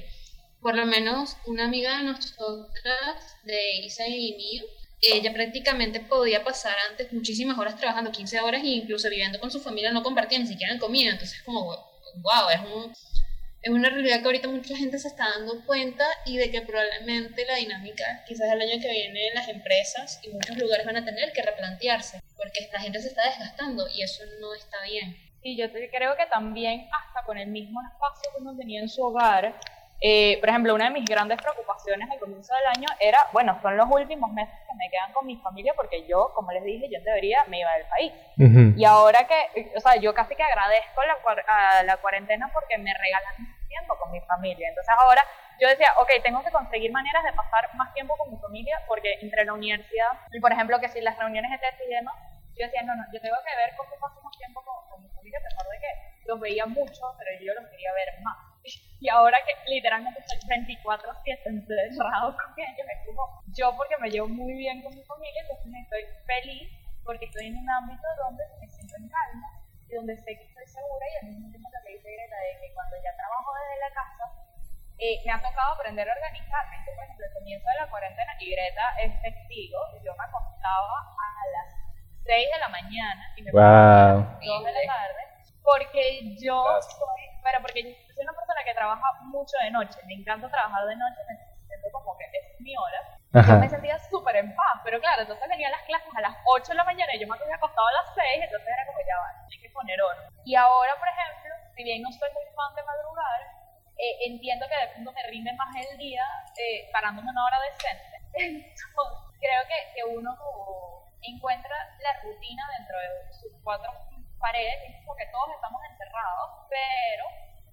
por lo menos una amiga de nosotras, de Isa y mío, ella prácticamente podía pasar antes muchísimas horas trabajando, 15 horas, e incluso viviendo con su familia, no compartía ni siquiera comida. Entonces, como, wow, es, un, es una realidad que ahorita mucha gente se está dando cuenta y de que probablemente la dinámica, quizás el año que viene, las empresas y muchos lugares van a tener que replantearse, porque esta gente se está desgastando y eso no está bien. Y yo creo que también, hasta con el mismo espacio que uno tenía en su hogar, Eh, por ejemplo, una de mis grandes preocupaciones al comienzo del año era, bueno, son los últimos meses que me quedan con mi familia porque yo, como les dije, yo en teoría me iba del país. Y ahora que, o sea, yo casi que agradezco la, a la cuarentena porque me regalan tiempo con mi familia. Entonces ahora yo decía, ok, tengo que conseguir maneras de pasar más tiempo con mi familia porque entre la universidad y, por ejemplo, que si las reuniones de tesis y demás, yo decía, no, no, yo tengo que ver cómo paso más tiempo con, mi familia, a pesar de que los veía mucho, pero yo los quería ver más. (laughs) Y ahora que literalmente estoy 24 7 encerrado con ellos, es como yo porque me llevo muy bien con mi familia, entonces estoy feliz porque estoy en un ámbito donde me siento en calma y donde sé que estoy segura y al mismo tiempo que dice Greta de que cuando ya trabajo desde la casa eh, me ha tocado aprender a organizarme. Entonces, por ejemplo, el comienzo de la cuarentena y Greta es testigo, yo me acostaba a las 6 de la mañana y me wow. a las 2 de la tarde porque yo soy, pero porque yo soy una persona que trabaja mucho de noche, me encanta trabajar de noche, me siento como que es mi hora. Yo me sentía súper en paz, pero claro, entonces venía las clases a las 8 de la mañana y yo me había acostado a las 6, entonces era como ya va, hay que poner oro. Y ahora, por ejemplo, si bien no soy muy fan de madrugar, eh, entiendo que de pronto me rinde más el día eh, parándome una hora decente. (laughs) Entonces, creo que, que uno encuentra la rutina dentro de sus cuatro paredes, es como que todos estamos encerrados, pero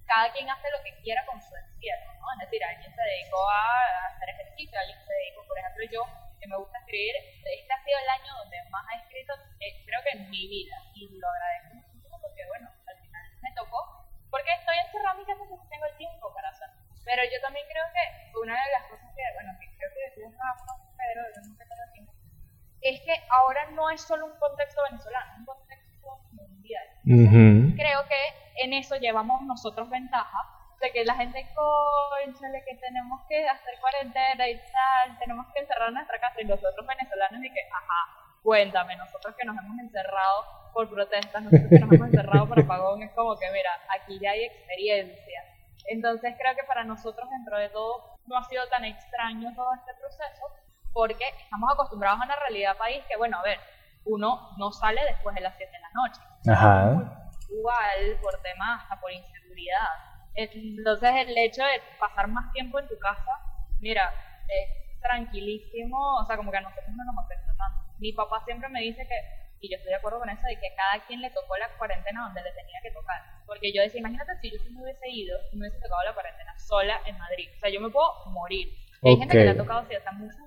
cada quien hace lo que quiera con su encierro, ¿no? Es decir, alguien se dedicó a hacer ejercicio, alguien se dedicó, por ejemplo, yo, que me gusta escribir, este ha sido el año donde más he escrito, eh, creo que en mi vida, y lo agradezco muchísimo porque, bueno, al final me tocó, porque estoy encerrada casa porque tengo el tiempo para hacer. Pero yo también creo que una de las cosas que, bueno, que creo que decía Rafa, pero yo nunca tengo tiempo, es que ahora no es solo un contexto venezolano, es un contexto mundial. Creo que en eso llevamos nosotros ventaja de que la gente, conchale, que tenemos que hacer cuarentena y tal, tenemos que encerrar nuestra casa y nosotros venezolanos y que, ajá, cuéntame, nosotros que nos hemos encerrado por protestas, nosotros que nos hemos encerrado por apagón, es como que, mira, aquí ya hay experiencia. Entonces creo que para nosotros, dentro de todo, no ha sido tan extraño todo este proceso, porque estamos acostumbrados a una realidad país que, bueno, a ver, uno no sale después de las 7 de la noche. Ajá igual por temas, hasta por inseguridad. Entonces el hecho de pasar más tiempo en tu casa, mira, es tranquilísimo, o sea, como que a nosotros no nos afecta tanto. Mi papá siempre me dice que, y yo estoy de acuerdo con eso, de que cada quien le tocó la cuarentena donde le tenía que tocar. Porque yo decía, imagínate si yo me hubiese ido me hubiese tocado la cuarentena sola en Madrid. O sea, yo me puedo morir. Hay gente que le ha tocado o sea, muchos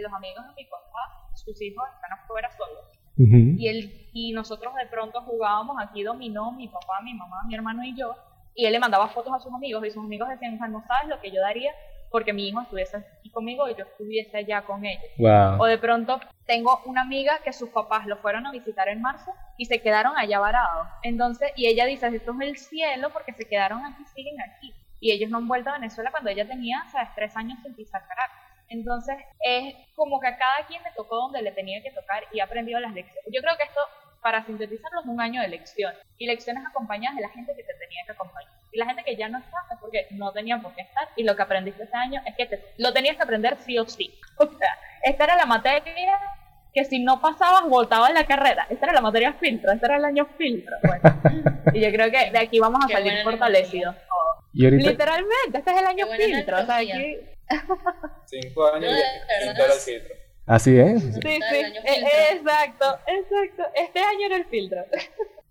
de los amigos de mi papá, sus hijos están afuera solos y, él, y nosotros de pronto jugábamos aquí dominó, mi papá, mi mamá, mi hermano y yo, y él le mandaba fotos a sus amigos y sus amigos decían, no sabes lo que yo daría porque mi hijo estuviese aquí conmigo y yo estuviese allá con ellos. O de pronto tengo una amiga que sus papás lo fueron a visitar en marzo y se quedaron allá varados. Entonces, y ella dice, esto es el cielo porque se quedaron aquí, siguen aquí. Y ellos no han vuelto a Venezuela cuando ella tenía, sabes, tres años sin pisar Caracas. Entonces es como que a cada quien le tocó donde le tenía que tocar y ha aprendido las lecciones. Yo creo que esto, para sintetizarlo, es un año de lecciones. Y lecciones acompañadas de la gente que te tenía que acompañar. Y la gente que ya no está es porque no tenían por qué estar. Y lo que aprendiste este año es que te, lo tenías que aprender sí o sí. (laughs) O sea, esta era la materia que si no pasabas, voltaba en la carrera. Esta era la materia filtro, este era el año filtro. (laughs) y yo creo que de aquí vamos a salir fortalecidos. Literalmente, este es el año filtro. O sea, aquí Cinco años y el filtro. Así es. Sí, sí, eh, exacto, exacto. Este año era el filtro.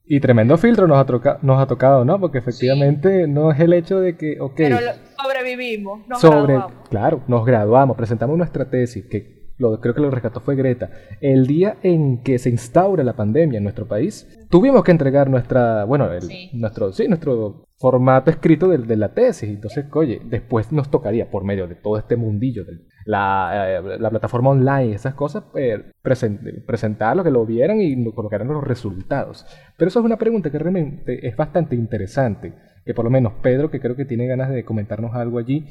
Y tremendo filtro nos ha, nos ha tocado, ¿no? Porque efectivamente no es el hecho de que, ok. Pero sobrevivimos, nos sobre, Claro, nos graduamos, presentamos nuestra tesis, que lo, creo que lo rescató fue Greta, el día en que se instaura la pandemia en nuestro país, tuvimos que entregar nuestra, bueno, el, nuestro, sí, nuestro formato escrito de, de, la tesis. Entonces, oye, después nos tocaría, por medio de todo este mundillo, de la, eh, la plataforma online, esas cosas, eh, presentarlo, que lo vieran y colocaran los resultados. Pero eso es una pregunta que realmente es bastante interesante, que por lo menos Pedro, que creo que tiene ganas de comentarnos algo allí,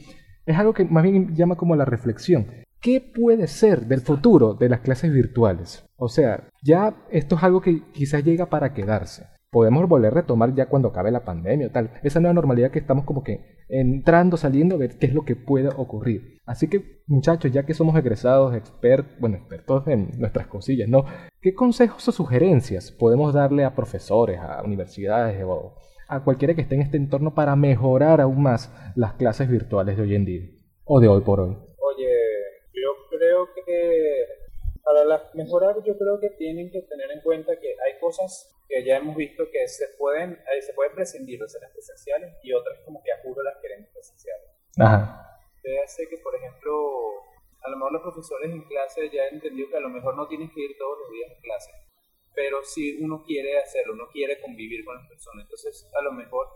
es algo que más bien llama como la reflexión. ¿Qué puede ser del futuro de las clases virtuales? O sea, ya esto es algo que quizás llega para quedarse. Podemos volver a retomar ya cuando acabe la pandemia o tal. Esa nueva normalidad que estamos como que entrando, saliendo, a ver qué es lo que puede ocurrir. Así que, muchachos, ya que somos egresados, expertos, bueno, expertos en nuestras cosillas, ¿no? ¿Qué consejos o sugerencias podemos darle a profesores, a universidades o a cualquiera que esté en este entorno para mejorar aún más las clases virtuales de hoy en día o de hoy por hoy? Que para las mejorar yo creo que tienen que tener en cuenta que hay cosas que ya hemos visto que se pueden eh, se pueden prescindir de las presenciales y otras como que a juro las queremos presenciales. Ajá. Fíjate que por ejemplo a lo mejor los profesores en clase ya han entendido que a lo mejor no tienes que ir todos los días a clase, pero si uno quiere hacerlo, uno quiere convivir con las personas, entonces a lo mejor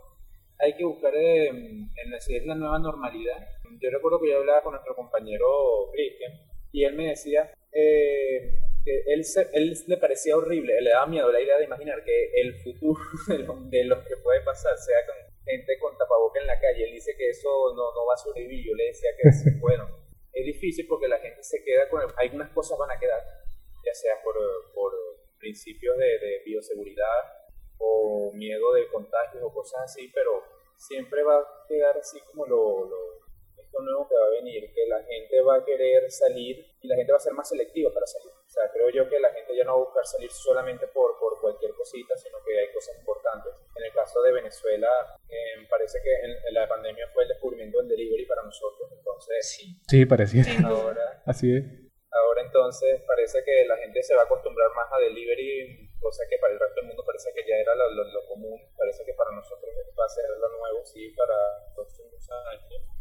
hay que buscar en, en decir la nueva normalidad. Yo recuerdo que yo hablaba con nuestro compañero Cristian y él me decía eh, que él, se, él le parecía horrible, le daba miedo la idea de imaginar que el futuro (laughs) de lo, que puede pasar sea con gente con tapaboca en la calle. Él dice que eso no, no va a sobrevivir. Yo le decía que, bueno, es difícil porque la gente se queda con... algunas cosas van a quedar, ya sea por, por principios de, de bioseguridad o miedo de contagios o cosas así, pero siempre va a quedar así como lo, lo nuevo que va a venir, que la gente va a querer salir y la gente va a ser más selectiva para salir. O sea, creo yo que la gente ya no va a buscar salir solamente por, por cualquier cosita, sino que hay cosas importantes. En el caso de Venezuela, eh, parece que en, la pandemia fue el descubrimiento del delivery para nosotros. Entonces, sí, sí parecía. Ahora, (laughs) Así es. Ahora entonces parece que la gente se va a acostumbrar más a delivery, cosa que para el resto del mundo parece que ya era lo, lo, lo común, parece que para nosotros va a ser lo nuevo, sí, para los próximos años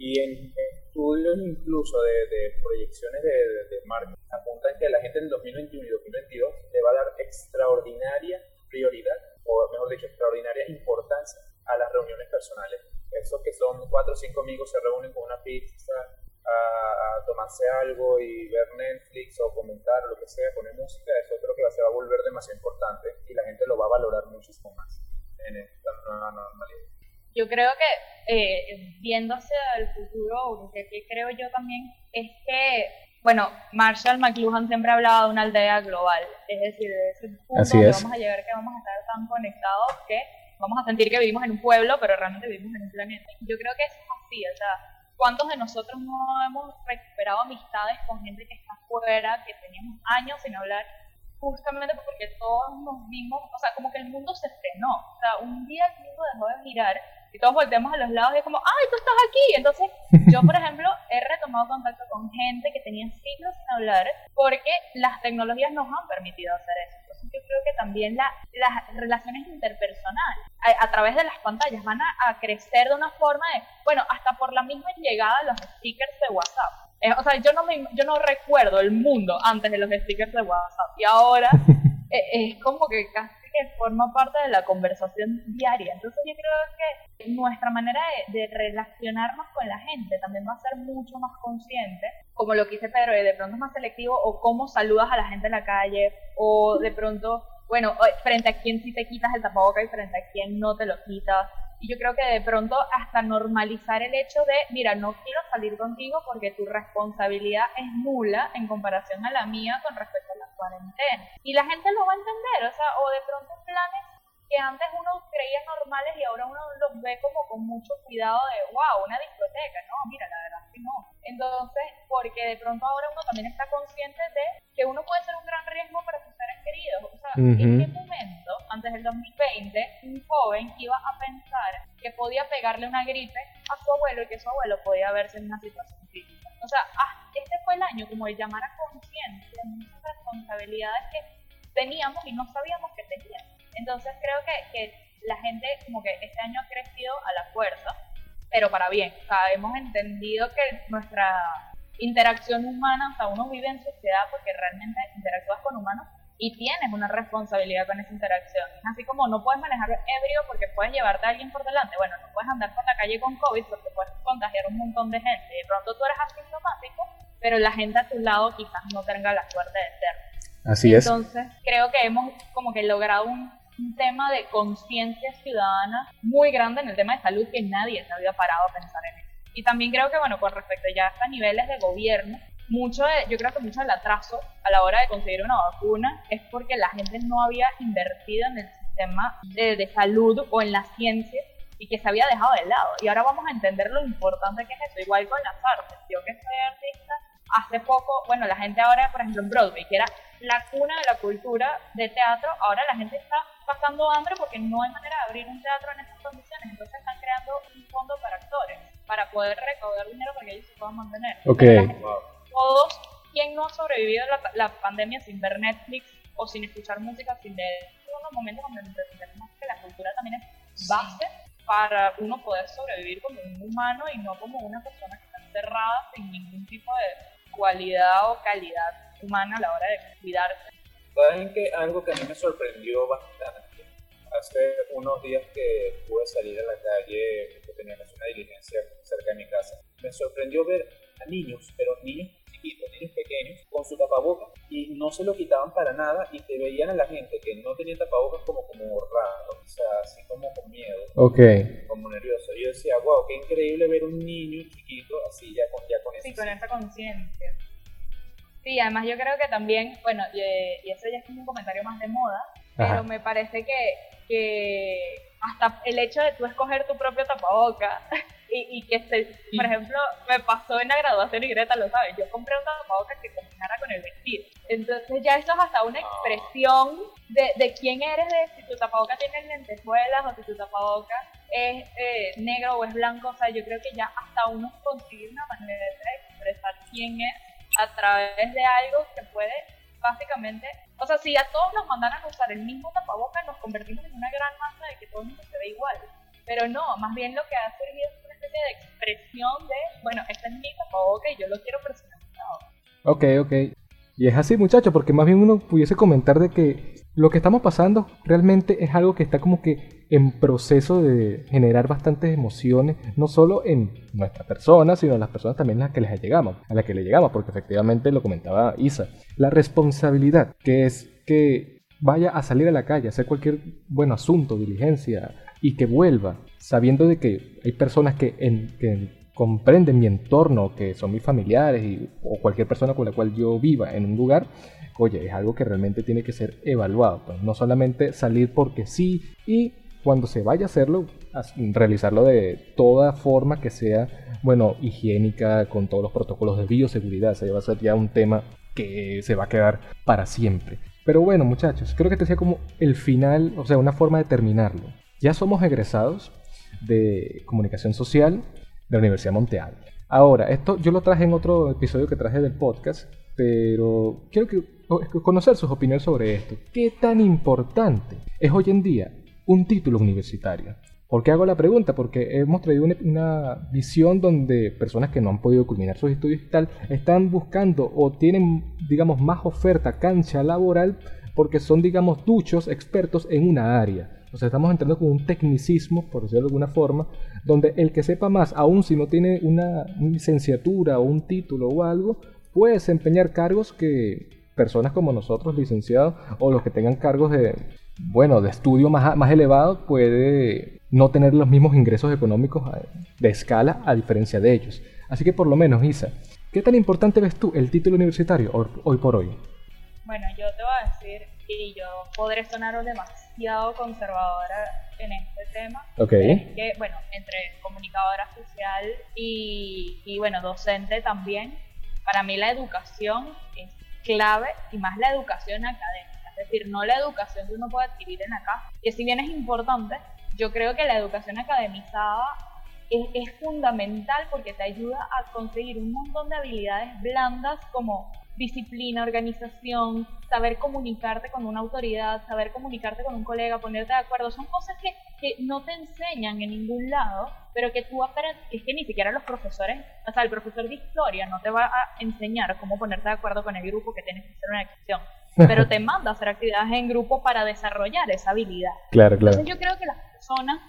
y en estudios incluso de, de proyecciones de, de, marketing apuntan que la gente en 2021 y 2022 le va a dar extraordinaria prioridad, o mejor dicho, extraordinaria importancia a las reuniones personales. Eso que son cuatro o cinco amigos se reúnen con una pizza a, tomarse algo y ver Netflix o comentar o lo que sea, poner música, eso creo que se va a volver demasiado importante y la gente lo va a valorar muchísimo más en esta nueva normalidad. Yo creo que eh, viendo hacia el futuro, lo que, creo yo también es que, bueno, Marshall McLuhan siempre ha hablado de una aldea global, es decir, de ese punto Así donde vamos a llegar que vamos a estar tan conectados que vamos a sentir que vivimos en un pueblo, pero realmente vivimos en un planeta. Yo creo que eso es así, o sea, ¿cuántos de nosotros no hemos recuperado amistades con gente que está afuera, que teníamos años sin hablar justamente porque todos nos vimos, o sea, como que el mundo se frenó. O sea, un día el mundo dejó de girar y todos volteamos a los lados y es como, ¡ay, tú estás aquí! Entonces, yo, por (laughs) ejemplo, he retomado contacto con gente que tenía siglos sin hablar porque las tecnologías nos han permitido hacer eso. Entonces, yo creo que también la, las relaciones interpersonales a, través de las pantallas van a, a crecer de una forma de, bueno, hasta por la misma llegada de los stickers de WhatsApp eh, o sea, yo no, me, yo no recuerdo el mundo antes de los stickers de WhatsApp y ahora (laughs) eh, es como que casi que forma parte de la conversación diaria. Entonces yo creo que nuestra manera de, relacionarnos con la gente también va a ser mucho más consciente, como lo que dice Pedro, de pronto es más selectivo o cómo saludas a la gente en la calle o de pronto, bueno, frente a quién sí te quitas el tapaboca y frente a quién no te lo quitas y yo creo que de pronto hasta normalizar el hecho de, mira, no quiero salir contigo porque tu responsabilidad es nula en comparación a la mía con respecto a la cuarentena. Y la gente lo va a entender, o sea, o de pronto planes que antes uno creía normales y ahora uno los ve como con mucho cuidado de, wow, una discoteca, no, mira, la verdad es que no. Entonces, porque de pronto ahora uno también está consciente de que uno puede ser un gran riesgo para sus seres queridos. O sea, ¿en qué momento, antes del 2020, un joven iba a pensar que podía pegarle una gripe a su abuelo y que su abuelo podía verse en una situación crítica? O sea, ah, este fue el año como de llamar a conciencia muchas responsabilidades que teníamos y no sabíamos que teníamos. Entonces creo que, que la gente como que este año ha crecido a la fuerza pero para bien. O sea, hemos entendido que nuestra interacción humana, o sea, uno vive en sociedad porque realmente interactúas con humanos y tienes una responsabilidad con esa interacción. Así como no puedes manejar ebrio porque puedes llevarte a alguien por delante, bueno, no puedes andar por la calle con COVID porque puedes contagiar un montón de gente. De pronto tú eres asintomático, pero la gente a tu lado quizás no tenga la suerte de ser. Así es. Entonces, creo que hemos como que logrado un un tema de conciencia ciudadana muy grande en el tema de salud que nadie se había parado a pensar en eso. Y también creo que, bueno, con respecto ya a niveles de gobierno, mucho de, yo creo que mucho del atraso a la hora de conseguir una vacuna es porque la gente no había invertido en el sistema de, de salud o en la ciencia y que se había dejado de lado. Y ahora vamos a entender lo importante que es eso, igual con las artes. Yo que soy artista, hace poco, bueno, la gente ahora, por ejemplo, en Broadway, que era la cuna de la cultura de teatro, ahora la gente está pasando hambre porque no hay manera de abrir un teatro en estas condiciones. Entonces están creando un fondo para actores, para poder recaudar dinero para que ellos se puedan mantener. Ok. Todos, ¿quién no ha sobrevivido la, la pandemia sin ver Netflix o sin escuchar música, sin leer? Son los momentos donde entendemos que la cultura también es base para uno poder sobrevivir como un humano y no como una persona que está encerrada sin ningún tipo de cualidad o calidad humana a la hora de cuidarse. ¿Saben que algo que a mí me sorprendió bastante? Hace unos días que pude salir a la calle, que tenía que hacer una diligencia cerca de mi casa, me sorprendió ver a niños, pero niños chiquitos, niños pequeños, con su tapabocas y no se lo quitaban para nada y te veían a la gente que no tenía tapabocas como, como raro, o sea, así como con miedo, Ok. como nervioso. Y yo decía, wow, qué increíble ver un niño chiquito así ya con, ya con Sí, con esa conciencia. Sí, además yo creo que también, bueno, y, eh, y eso ya es como un comentario más de moda, Ajá. pero me parece que, que hasta el hecho de tú escoger tu propio tapaboca (laughs) y, y que, se, por ejemplo, me pasó en la graduación y Greta lo sabe, yo compré un tapaboca que combinara con el vestido. Entonces ya eso es hasta una expresión de, de quién eres, de si tu tapaboca tiene lentejuelas o si tu tapaboca es eh, negro o es blanco. O sea, yo creo que ya hasta uno consigue una manera de expresar quién es a través de algo que puede básicamente, o sea, si a todos nos mandaran a usar el mismo tapaboca, nos convertimos en una gran masa de que todo el mundo se ve igual. Pero no, más bien lo que ha surgido es una especie de expresión de, bueno, este es mi tapaboca y yo lo quiero personalizado. Ok, ok. Y es así, muchachos, porque más bien uno pudiese comentar de que lo que estamos pasando realmente es algo que está como que en proceso de generar bastantes emociones, no solo en nuestra persona, sino en las personas también a las que les llegamos, a las que le llegamos, porque efectivamente lo comentaba Isa, la responsabilidad que es que vaya a salir a la calle, hacer cualquier buen asunto, diligencia, y que vuelva, sabiendo de que hay personas que, en, que comprenden mi entorno, que son mis familiares y, o cualquier persona con la cual yo viva en un lugar, oye, es algo que realmente tiene que ser evaluado. Pues, no solamente salir porque sí y cuando se vaya a hacerlo, realizarlo de toda forma que sea, bueno, higiénica, con todos los protocolos de bioseguridad. Ya va a ser ya un tema que se va a quedar para siempre. Pero bueno, muchachos, creo que este sea como el final, o sea, una forma de terminarlo. Ya somos egresados de comunicación social de la Universidad Monteal. Ahora, esto yo lo traje en otro episodio que traje del podcast, pero quiero que, conocer sus opiniones sobre esto. ¿Qué tan importante es hoy en día un título universitario? ¿Por qué hago la pregunta? Porque hemos traído una, visión donde personas que no han podido culminar sus estudios y tal están buscando o tienen, digamos, más oferta, cancha laboral, porque son, digamos, duchos, expertos en una área. O sea, estamos entrando con un tecnicismo, por decirlo de alguna forma, donde el que sepa más, aun si no tiene una licenciatura o un título o algo, puede desempeñar cargos que personas como nosotros, licenciados, o los que tengan cargos de, bueno, de estudio más, más elevado, puede no tener los mismos ingresos económicos eh, de escala a diferencia de ellos. Así que por lo menos, Isa, ¿qué tan importante ves tú el título universitario hoy- hoy por hoy? Bueno, yo te voy a decir, y yo podré sonar demasiado conservadora en este tema, Ok. es que, bueno, entre comunicadora social y, y, bueno, docente también, para mí la educación es clave y más la educación académica, es decir, no la educación que uno puede adquirir en acá, que si bien es importante, yo creo que la educación academizada es, fundamental porque te ayuda a conseguir un montón de habilidades blandas como disciplina, organización, saber comunicarte con una autoridad, saber comunicarte con un colega, ponerte de acuerdo. Son cosas que, que no te enseñan en ningún lado, pero que tú aprendes, es que ni siquiera los profesores, o sea, el profesor de historia no te va a enseñar cómo ponerte de acuerdo con el grupo que tienes que hacer una excepción, pero (laughs) te manda a hacer actividades en grupo para desarrollar esa habilidad. Claro, claro. Entonces yo creo que las personas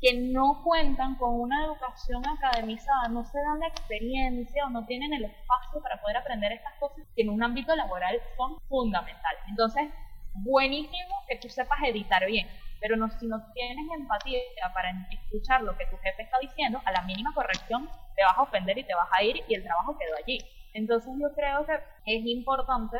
que no cuentan con una educación academizada no se dan la experiencia o no tienen el espacio para poder aprender estas cosas que en un ámbito laboral son fundamentales. Entonces, buenísimo que tú sepas editar bien, pero no, si no tienes empatía para escuchar lo que tu jefe está diciendo, a la mínima corrección te vas a ofender y te vas a ir y el trabajo quedó allí. Entonces yo creo que es importante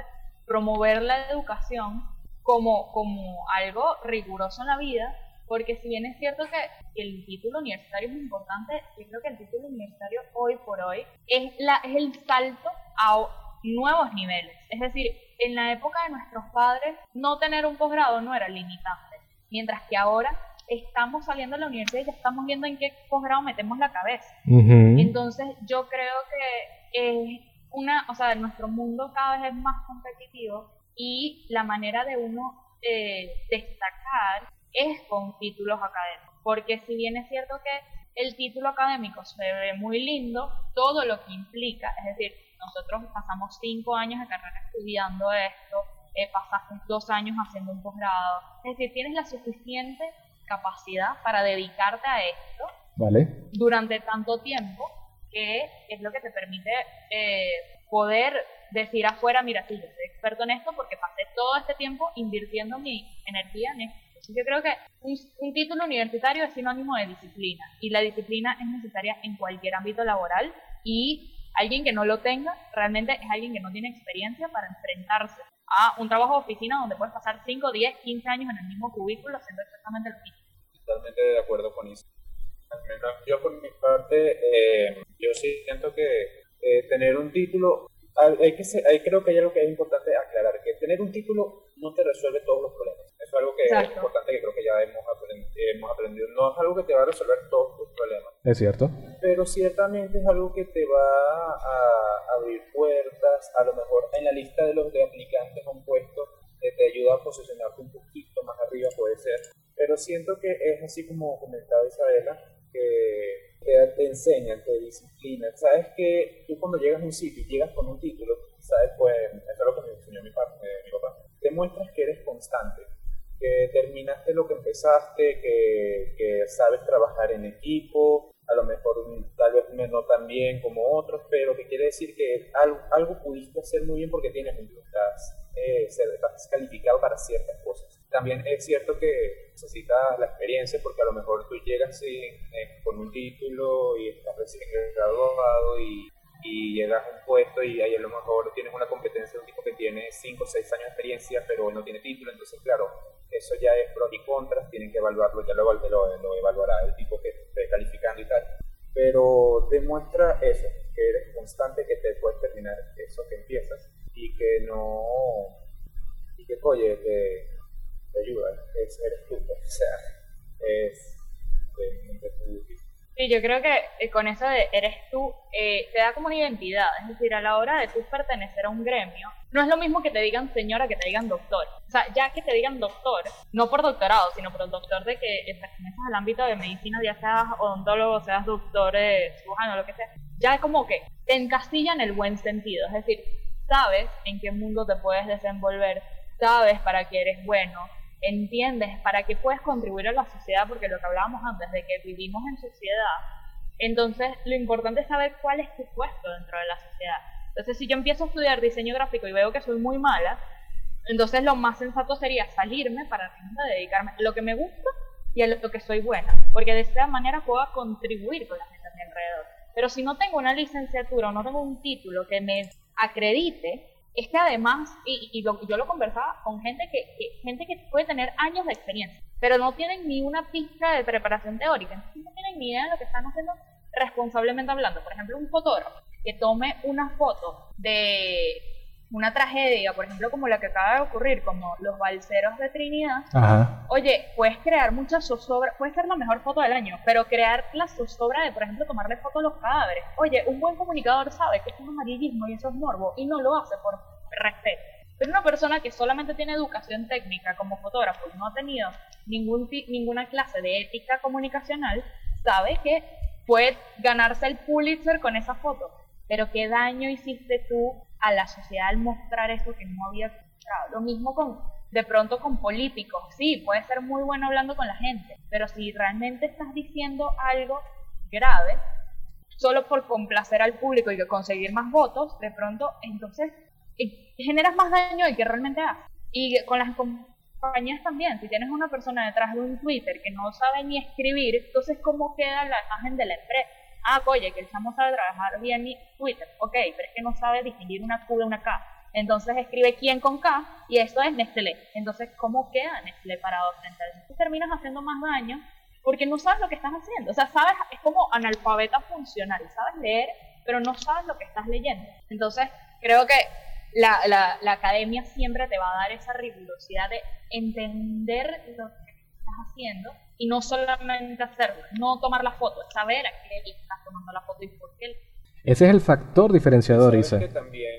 promover la educación como, como algo riguroso en la vida, porque si bien es cierto que el título universitario es importante, yo creo que el título universitario hoy por hoy es, la, es el salto a nuevos niveles. Es decir, en la época de nuestros padres, no tener un posgrado no era limitante. Mientras que ahora estamos saliendo de la universidad y ya estamos viendo en qué posgrado metemos la cabeza. Entonces yo creo que es una, o sea, nuestro mundo cada vez es más competitivo y la manera de uno eh, destacar es con títulos académicos. Porque si bien es cierto que el título académico se ve muy lindo, todo lo que implica, es decir, nosotros pasamos cinco años de carrera estudiando esto, eh, pasaste dos años haciendo un posgrado, es decir, tienes la suficiente capacidad para dedicarte a esto Vale. durante tanto tiempo que es lo que te permite eh, poder decir afuera, mira, sí, yo soy experto en esto porque pasé todo este tiempo invirtiendo mi energía en esto. Entonces, Yo creo que un, un título universitario es sinónimo de disciplina y la disciplina es necesaria en cualquier ámbito laboral y alguien que no lo tenga realmente es alguien que no tiene experiencia para enfrentarse a un trabajo de oficina donde puedes pasar 5, 10, 15 años en el mismo cubículo haciendo exactamente lo mismo. totalmente de acuerdo con eso. Al menos Yo por mi parte, eh, yo sí siento que eh, tener un título, hay que ser- hay- creo que hay algo que es importante aclarar, que tener un título no te resuelve todos los problemas. Eso es algo que es importante que creo que ya hemos, aprend- hemos aprendido. No es algo que te va a resolver todos tus problemas, Es cierto. pero ciertamente es algo que te va a abrir puertas, a lo mejor en la lista de los de aplicantes a un puesto, eh, te ayuda a posicionarte un poquito más arriba, puede ser. Pero siento que es así como comentaba Isabela, que te, te enseñan, te disciplinan. Sabes que tú cuando llegas a un sitio y llegas con un título, sabes, pues, eso es lo que me enseñó mi, pa- eh, mi papá, demuestras que eres constante, que terminaste lo que empezaste, que, que sabes trabajar en equipo, a lo mejor tal vez no tan bien como otros, pero que quiere decir que algo, algo pudiste hacer muy bien porque tienes estás, eh, estás calificado para ciertas cosas. También es cierto que necesitas la experiencia porque a lo mejor tú llegas sin, eh, con un título y estás recién graduado y, llegas a un puesto y ahí a lo mejor tienes una competencia de un tipo que tiene 5 o 6 años de experiencia pero no tiene título, entonces claro, eso ya es pros y contras, tienen que evaluarlo, ya lo, lo, lo evaluará el tipo que esté calificando y tal. Pero demuestra eso, que eres constante, que te puedes terminar eso que empiezas y que no, y que oye, te, te ayuda, es, eres tú, o sea, es realmente tú. Sí, yo creo que eh, con eso de eres tú, eh, te da como una identidad. Es decir, a la hora de tú pertenecer a un gremio, no es lo mismo que te digan señora que te digan doctor. O sea, ya que te digan doctor, no por doctorado, sino por el doctor de que perteneces al ámbito de medicina, ya seas odontólogo, seas doctor, eh, cirujano, lo que sea, ya como que te encastilla en el buen sentido. Es decir, sabes en qué mundo te puedes desenvolver, sabes para qué eres bueno, entiendes para qué puedes contribuir a la sociedad, porque lo que hablábamos antes, de que vivimos en sociedad, entonces lo importante es saber cuál es tu puesto dentro de la sociedad. Entonces, si yo empiezo a estudiar diseño gráfico y veo que soy muy mala, entonces lo más sensato sería salirme para dedicarme a lo que me gusta y a lo que soy buena, porque de esta manera puedo contribuir con la gente a mi alrededor. Pero si no tengo una licenciatura o no tengo un título que me acredite, es que además, y, y lo- yo lo conversaba con gente que, que- gente que puede tener años de experiencia, pero no tienen ni una pizca de preparación teórica, entonces no tienen ni idea de lo que están haciendo responsablemente hablando. Por ejemplo, un fotógrafo que tome una foto de una tragedia, por ejemplo, como la que acaba de ocurrir, como los balseros de Trinidad, Ajá. Oye, puedes crear muchas zozobras, puede ser la mejor foto del año, pero crear la zozobra de, por ejemplo, tomarle foto a los cadáveres. Oye, un buen comunicador sabe que es amarillismo y eso es morbo y no lo hace por respeto. Pero una persona que solamente tiene educación técnica como fotógrafo y no ha tenido ningún ninguna clase de ética comunicacional, sabe que puede ganarse el Pulitzer con esa foto. Pero qué daño hiciste tú a la sociedad al mostrar eso que no había mostrado. Lo mismo con, de pronto con políticos. Sí, puede ser muy bueno hablando con la gente, pero si realmente estás diciendo algo grave, solo por complacer al público y conseguir más votos, de pronto, entonces generas más daño del que realmente haces. Y con las compañías también, si tienes una persona detrás de un Twitter que no sabe ni escribir, entonces ¿cómo queda la imagen de la empresa? Ah, oye, que el chamo sabe trabajar bien mi Twitter, ok, pero es que no sabe distinguir una Q de una K. Entonces escribe quién con K y esto es Nestlé. Entonces, ¿cómo queda Nestlé parado frente a eso? Terminas haciendo más daño porque no sabes lo que estás haciendo. O sea, sabes, es como analfabeta funcional, sabes leer, pero no sabes lo que estás leyendo. Entonces, creo que la, la, la academia siempre te va a dar esa rigurosidad de entender lo que estás haciendo y no solamente hacerlo, no tomar la foto, saber a qué estás tomando la foto y por qué. Ese es el factor diferenciador, ¿Sabes Isa. que también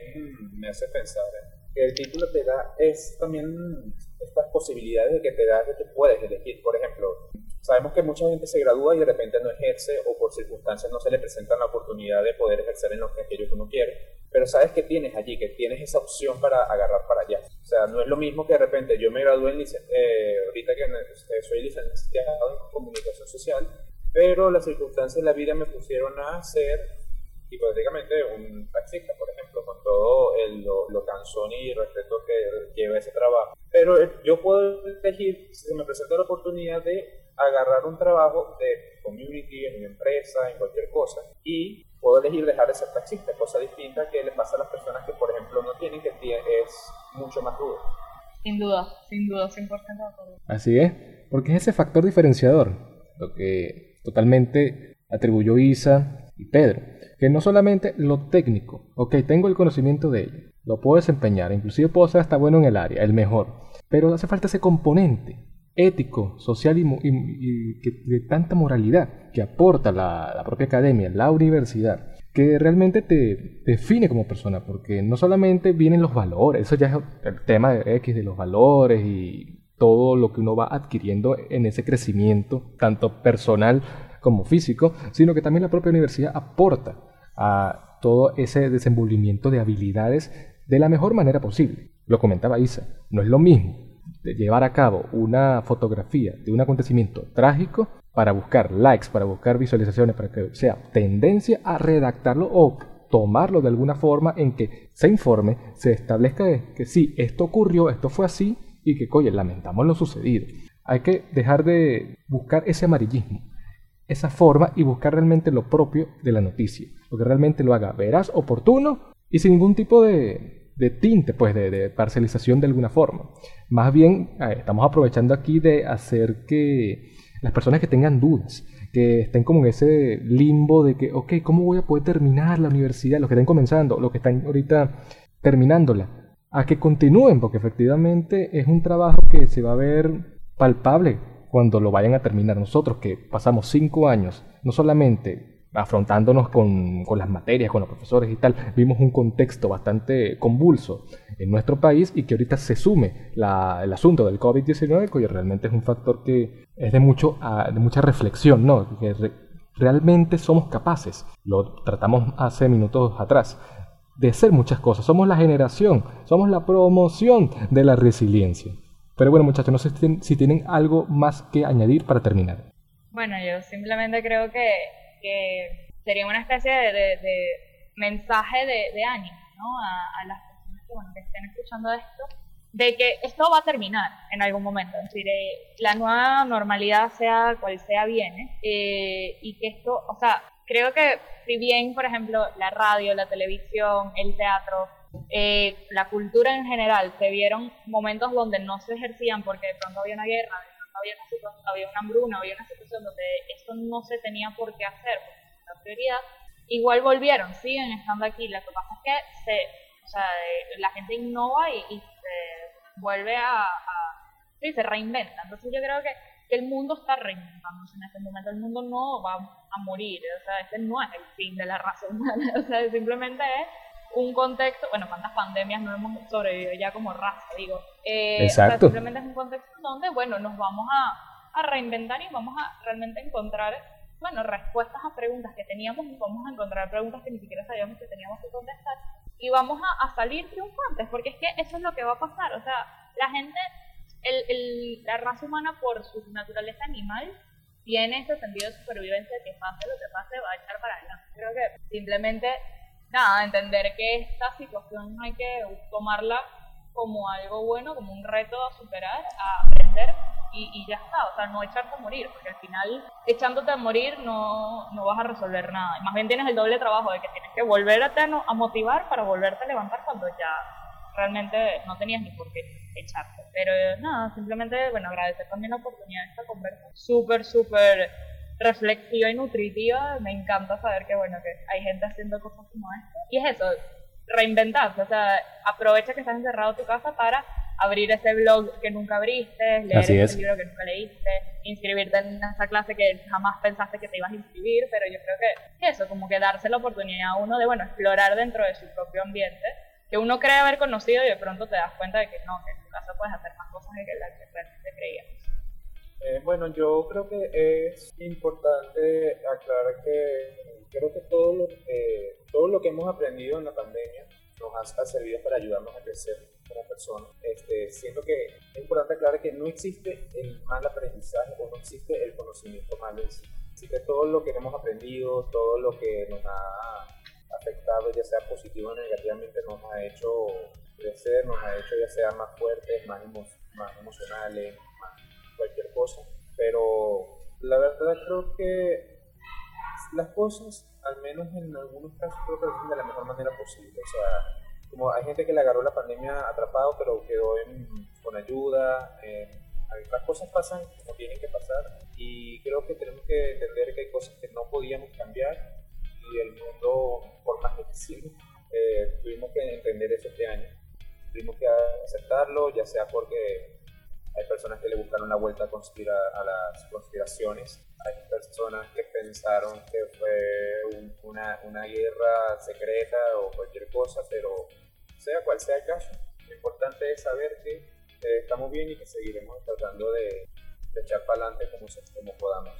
me hace pensar eh? que el título te da es también estas posibilidades de que te da de que puedes elegir. Por ejemplo, sabemos que mucha gente se gradúa y de repente no ejerce o por circunstancias no se le presenta la oportunidad de poder ejercer en lo que aquello que uno quiere. Pero sabes que tienes allí, que tienes esa opción para agarrar para allá. O sea, no es lo mismo que de repente yo me gradué en eh, ahorita que eh, soy licenciado en comunicación social, pero las circunstancias de la vida me pusieron a ser hipotéticamente un taxista, por ejemplo, con todo el, lo, lo cansón y respeto que lleva ese trabajo. Pero yo puedo elegir, si se me presenta la oportunidad de agarrar un trabajo de community en mi empresa, en cualquier cosa, y puedo elegir dejar de ser taxista, cosa distinta que le pasa a las personas que, por ejemplo, no tienen, que es mucho más duro. Sin duda, sin duda, 100% de acuerdo. Así es, porque es ese factor diferenciador, lo que totalmente atribuyó Isa y Pedro, que no solamente lo técnico, ok, tengo el conocimiento de ello, lo puedo desempeñar, inclusive puedo ser hasta bueno en el área, el mejor, pero hace falta ese componente ético, social y, que- de tanta moralidad que aporta la, la propia academia, la universidad, que realmente te define como persona, porque no solamente vienen los valores, eso ya es el tema de X de los valores y todo lo que uno va adquiriendo en ese crecimiento, tanto personal como físico, sino que también la propia universidad aporta a todo ese desenvolvimiento de habilidades de la mejor manera posible. Lo comentaba Isa, no es lo mismo de llevar a cabo una fotografía de un acontecimiento trágico para buscar likes, para buscar visualizaciones, para que sea tendencia a redactarlo o tomarlo de alguna forma en que se informe, se establezca que sí, esto ocurrió, esto fue así y que, oye, lamentamos lo sucedido. Hay que dejar de buscar ese amarillismo, esa forma y buscar realmente lo propio de la noticia, lo que realmente lo haga veraz, oportuno y sin ningún tipo de, de tinte, pues de, de parcialización de alguna forma. Más bien, estamos aprovechando aquí de hacer que las personas que tengan dudas, que estén como en ese limbo de que, ok, ¿cómo voy a poder terminar la universidad? Los que estén comenzando, los que están ahorita terminándola, a que continúen, porque efectivamente es un trabajo que se va a ver palpable cuando lo vayan a terminar. Nosotros que pasamos cinco años, no solamente afrontándonos con, con las materias, con los profesores y tal, vimos un contexto bastante convulso en nuestro país y que ahorita se sume la- el asunto del COVID-19, que realmente es un factor que es de, mucho, de mucha reflexión, ¿no? Que re- realmente somos capaces, lo tratamos hace minutos atrás, de hacer muchas cosas. Somos la generación, somos la promoción de la resiliencia. Pero bueno, muchachos, no sé si tienen algo más que añadir para terminar. Bueno, yo simplemente creo que, que sería una especie de, de- de mensaje de, de ánimo ¿no? a, a las personas que, bueno, que estén escuchando esto, de que esto va a terminar en algún momento. Es decir, eh, la nueva normalidad, sea cual sea, viene. eh, y que esto, o sea, creo que si bien, por ejemplo, la radio, la televisión, el teatro, eh, la cultura en general, se vieron momentos donde no se ejercían porque de pronto había una guerra, había una, situa- había una hambruna, había una situación donde esto no se tenía por qué hacer, porque no era prioridad, igual volvieron, siguen estando aquí. Lo que pasa es que se, o sea, eh, la gente innova y, y se vuelve a, a- sí, se reinventa. Entonces yo creo que, que el mundo está reinventándose en este momento. El mundo no va a morir, o sea, este no es el fin de la raza humana, (laughs) o sea, simplemente es un contexto, bueno, cuántas pandemias no hemos sobrevivido ya como raza, digo. Eh, o sea, Exacto. simplemente es un contexto donde, bueno, nos vamos a, a reinventar y vamos a realmente encontrar, bueno, respuestas a preguntas que teníamos y vamos a encontrar preguntas que ni siquiera sabíamos que teníamos que contestar y vamos a, a salir triunfantes, porque es que eso es lo que va a pasar, o sea, la gente, el, el- la raza humana por su naturaleza animal tiene ese sentido de supervivencia que pase lo que pase va a echar para adelante. Creo que simplemente, nada, entender que esta situación hay que tomarla como algo bueno, como un reto a superar, a aprender y, y ya está, o sea, no echarte a morir, porque al final echándote a morir no, no vas a resolver nada. Y más bien tienes el doble trabajo de que tienes que volverte a, no- a motivar para volverte a levantar cuando ya realmente no tenías ni por qué echarte. Pero nada, simplemente, bueno, agradecer también la oportunidad de esta conversa. Súper, súper reflexiva y nutritiva. Me encanta saber que, bueno, que hay gente haciendo cosas como esto. Y es eso, reinventarse. O sea, aprovecha que estás encerrado en tu casa para abrir ese blog que nunca abriste, leer ese libro que nunca leíste, inscribirte en esa clase que jamás pensaste que te ibas a inscribir, pero yo creo que eso, como que darse la oportunidad a uno de, bueno, explorar dentro de su propio ambiente, que uno cree haber conocido y de pronto te das cuenta de que no, que en tu casa puedes hacer más cosas que las que realmente creías. Eh, bueno, yo creo que es importante aclarar que creo que todo lo, que todo lo que hemos aprendido en la pandemia nos ha servido para ayudarnos a crecer como personas. Este, siento que es importante aclarar que no existe el mal aprendizaje o no existe el conocimiento malo en sí. Así que todo lo que hemos aprendido, todo lo que nos ha afectado, ya sea positivo o negativamente, nos ha hecho crecer, nos ha hecho ya sea más fuertes, más, más emocionales, cualquier cosa. Pero la verdad creo que las cosas, al menos en algunos casos, creo que lo de la mejor manera posible. O sea, como hay gente que le agarró la pandemia atrapado, pero quedó con ayuda. Eh, las cosas pasan como tienen que pasar y creo que tenemos que entender que hay cosas que no podíamos cambiar y el mundo, por más quisimos, eh, tuvimos que entender eso este año. Tuvimos que aceptarlo, ya sea porque hay personas que le buscaron la vuelta a, conspira, a las conspiraciones, hay personas que pensaron que fue una, una guerra secreta o cualquier cosa, pero sea cual sea el caso, lo importante es saber que eh, estamos bien y que seguiremos tratando de, echar para adelante como, como podamos.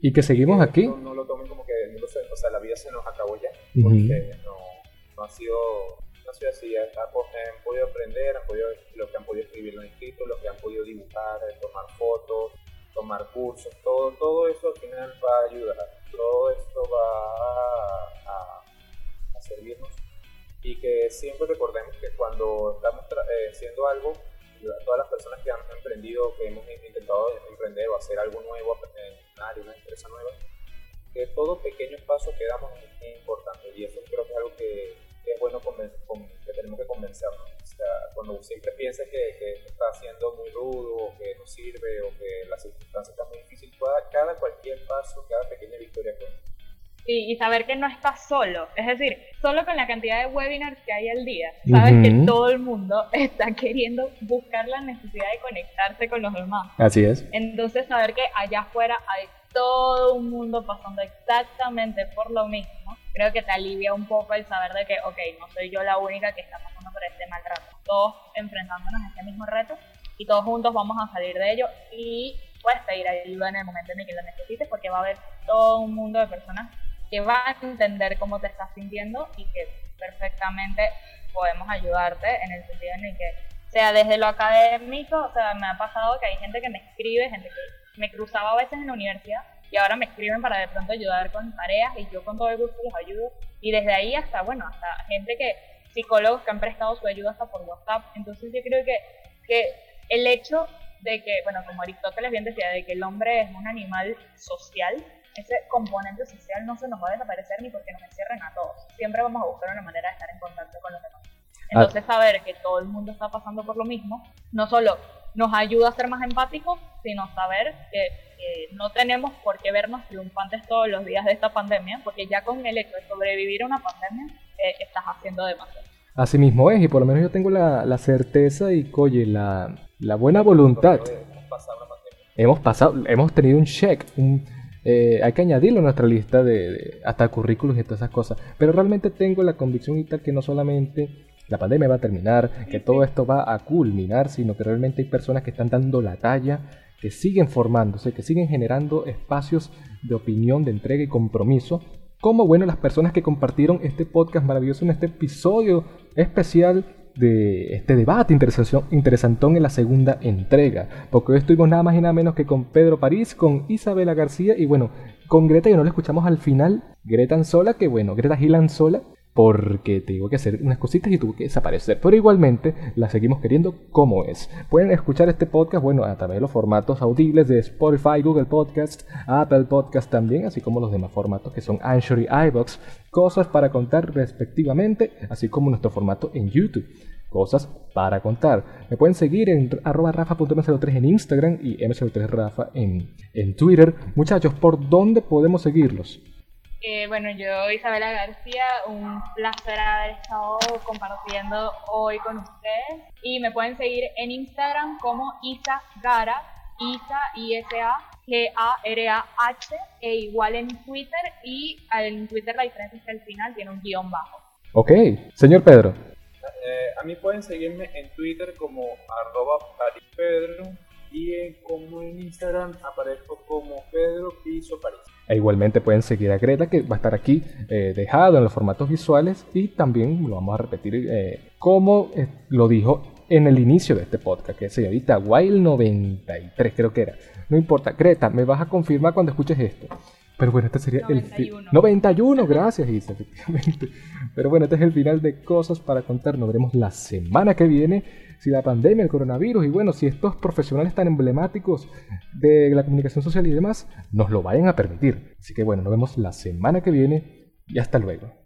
Y que seguimos aquí. No, lo tomen como que el mundo se, o sea, la vida se nos acabó ya, porque no, no, ha sido, sido así. Han, han podido aprender, han podido, los que han podido escribir los escritos, los que han podido dibujar, eh, tomar fotos, tomar cursos, todo, todo eso al final va a ayudar. Todo esto va a, a servirnos y que siempre recordemos que cuando estamos eh, haciendo algo, todas las personas que han emprendido, que hemos intentado emprender o hacer algo nuevo, en una empresa nueva, que todo pequeño paso que damos es importante y eso creo que es algo que, es bueno que tenemos que convencernos. O sea, cuando siempre piensa que, que está haciendo muy rudo o que no sirve o que las circunstancias están muy difíciles, cada cualquier paso, cada pequeña victoria cuenta y, saber que no estás solo. Es decir, solo con la cantidad de webinars que hay al día, sabes que todo el mundo (laughs) está queriendo buscar la necesidad de conectarse con los demás. Así es. Entonces, saber que allá afuera hay todo un mundo pasando exactamente por lo mismo, creo que te alivia un poco el saber de que, ok, no soy yo la única que está pasando por este mal rato. Todos enfrentándonos a este mismo reto y todos juntos vamos a salir de ello y puedes pedir ayuda en el momento en el que lo necesites porque va a haber todo un mundo de personas que va a entender cómo te estás sintiendo y que perfectamente podemos ayudarte en el sentido en el que, sea desde lo académico, o sea, me ha pasado que hay gente que me escribe, gente que me cruzaba a veces en la universidad y ahora me escriben para de pronto ayudar con tareas y yo con todo el gusto los ayudo. Y desde ahí hasta, bueno, hasta gente que, psicólogos que han prestado su ayuda hasta por WhatsApp. Entonces yo creo que, que el hecho de que, bueno, como Aristóteles bien decía, de que el hombre es un animal social, ese componente social no se nos va a desaparecer ni porque nos encierren a todos. Siempre vamos a buscar una manera de estar en contacto con los demás. Entonces, saber que todo el mundo está pasando por lo mismo, no solo nos ayuda a ser más empáticos, sino saber que, no tenemos por qué vernos triunfantes todos los días de esta pandemia, porque ya con el hecho de sobrevivir a una pandemia, eh, estás haciendo demasiado. Así mismo es, y por lo menos yo tengo la, la certeza y, oye, la, la buena voluntad. Hemos pasado, hemos tenido un check, un, eh, hay que añadirlo a nuestra lista de, hasta currículos y todas esas cosas. Pero realmente tengo la convicción y tal que no solamente la pandemia va a terminar, que todo esto va a culminar, sino que realmente hay personas que están dando la talla, que siguen formándose, que siguen generando espacios de opinión, de entrega y compromiso. Como bueno las personas que compartieron este podcast maravilloso en este episodio especial de este debate interesantón en la segunda entrega. Porque hoy estuvimos nada más y nada menos que con Pedro París, con Isabela García y bueno, con Greta, y no la escuchamos al final. Greta sola, que bueno, Greta Gilan sola, porque tengo que hacer unas cositas y tuvo que desaparecer. Pero igualmente la seguimos queriendo como es. Pueden escuchar este podcast, bueno, a través de los formatos audibles de Spotify, Google Podcast, Apple Podcast también, así como los demás formatos que son Anchor y iBox. Cosas para contar respectivamente, así como nuestro formato en YouTube. Cosas para contar. Me pueden seguir en arroba rafa.m03 en Instagram y m03rafa en, en Twitter. Muchachos, ¿por dónde podemos seguirlos? Eh, bueno, yo, Isabela García, un placer haber estado compartiendo hoy con ustedes. Y me pueden seguir en Instagram como Isa Gara, Isa, I-S-A, G-A-R-A-H, e igual en Twitter. Y en Twitter la diferencia es que al final tiene un guion bajo. Ok, señor Pedro. Eh, a mí pueden seguirme en Twitter como arroba Pedro y en, como en Instagram aparezco como Pedro Piso París. E igualmente pueden seguir a Greta, que va a estar aquí eh, dejado en los formatos visuales y también lo vamos a repetir eh, como eh, lo dijo en el inicio de este podcast, que es señorita Wild93, creo que era. No importa, Greta, me vas a confirmar cuando escuches esto. Pero bueno, este sería el final. 91, gracias Isa, (laughs) efectivamente. Pero bueno, este es el final de cosas para contar. Nos veremos la semana que viene. Si la pandemia, el coronavirus y bueno, si estos profesionales tan emblemáticos de la comunicación social y demás nos lo vayan a permitir. Así que bueno, nos vemos la semana que viene y hasta luego.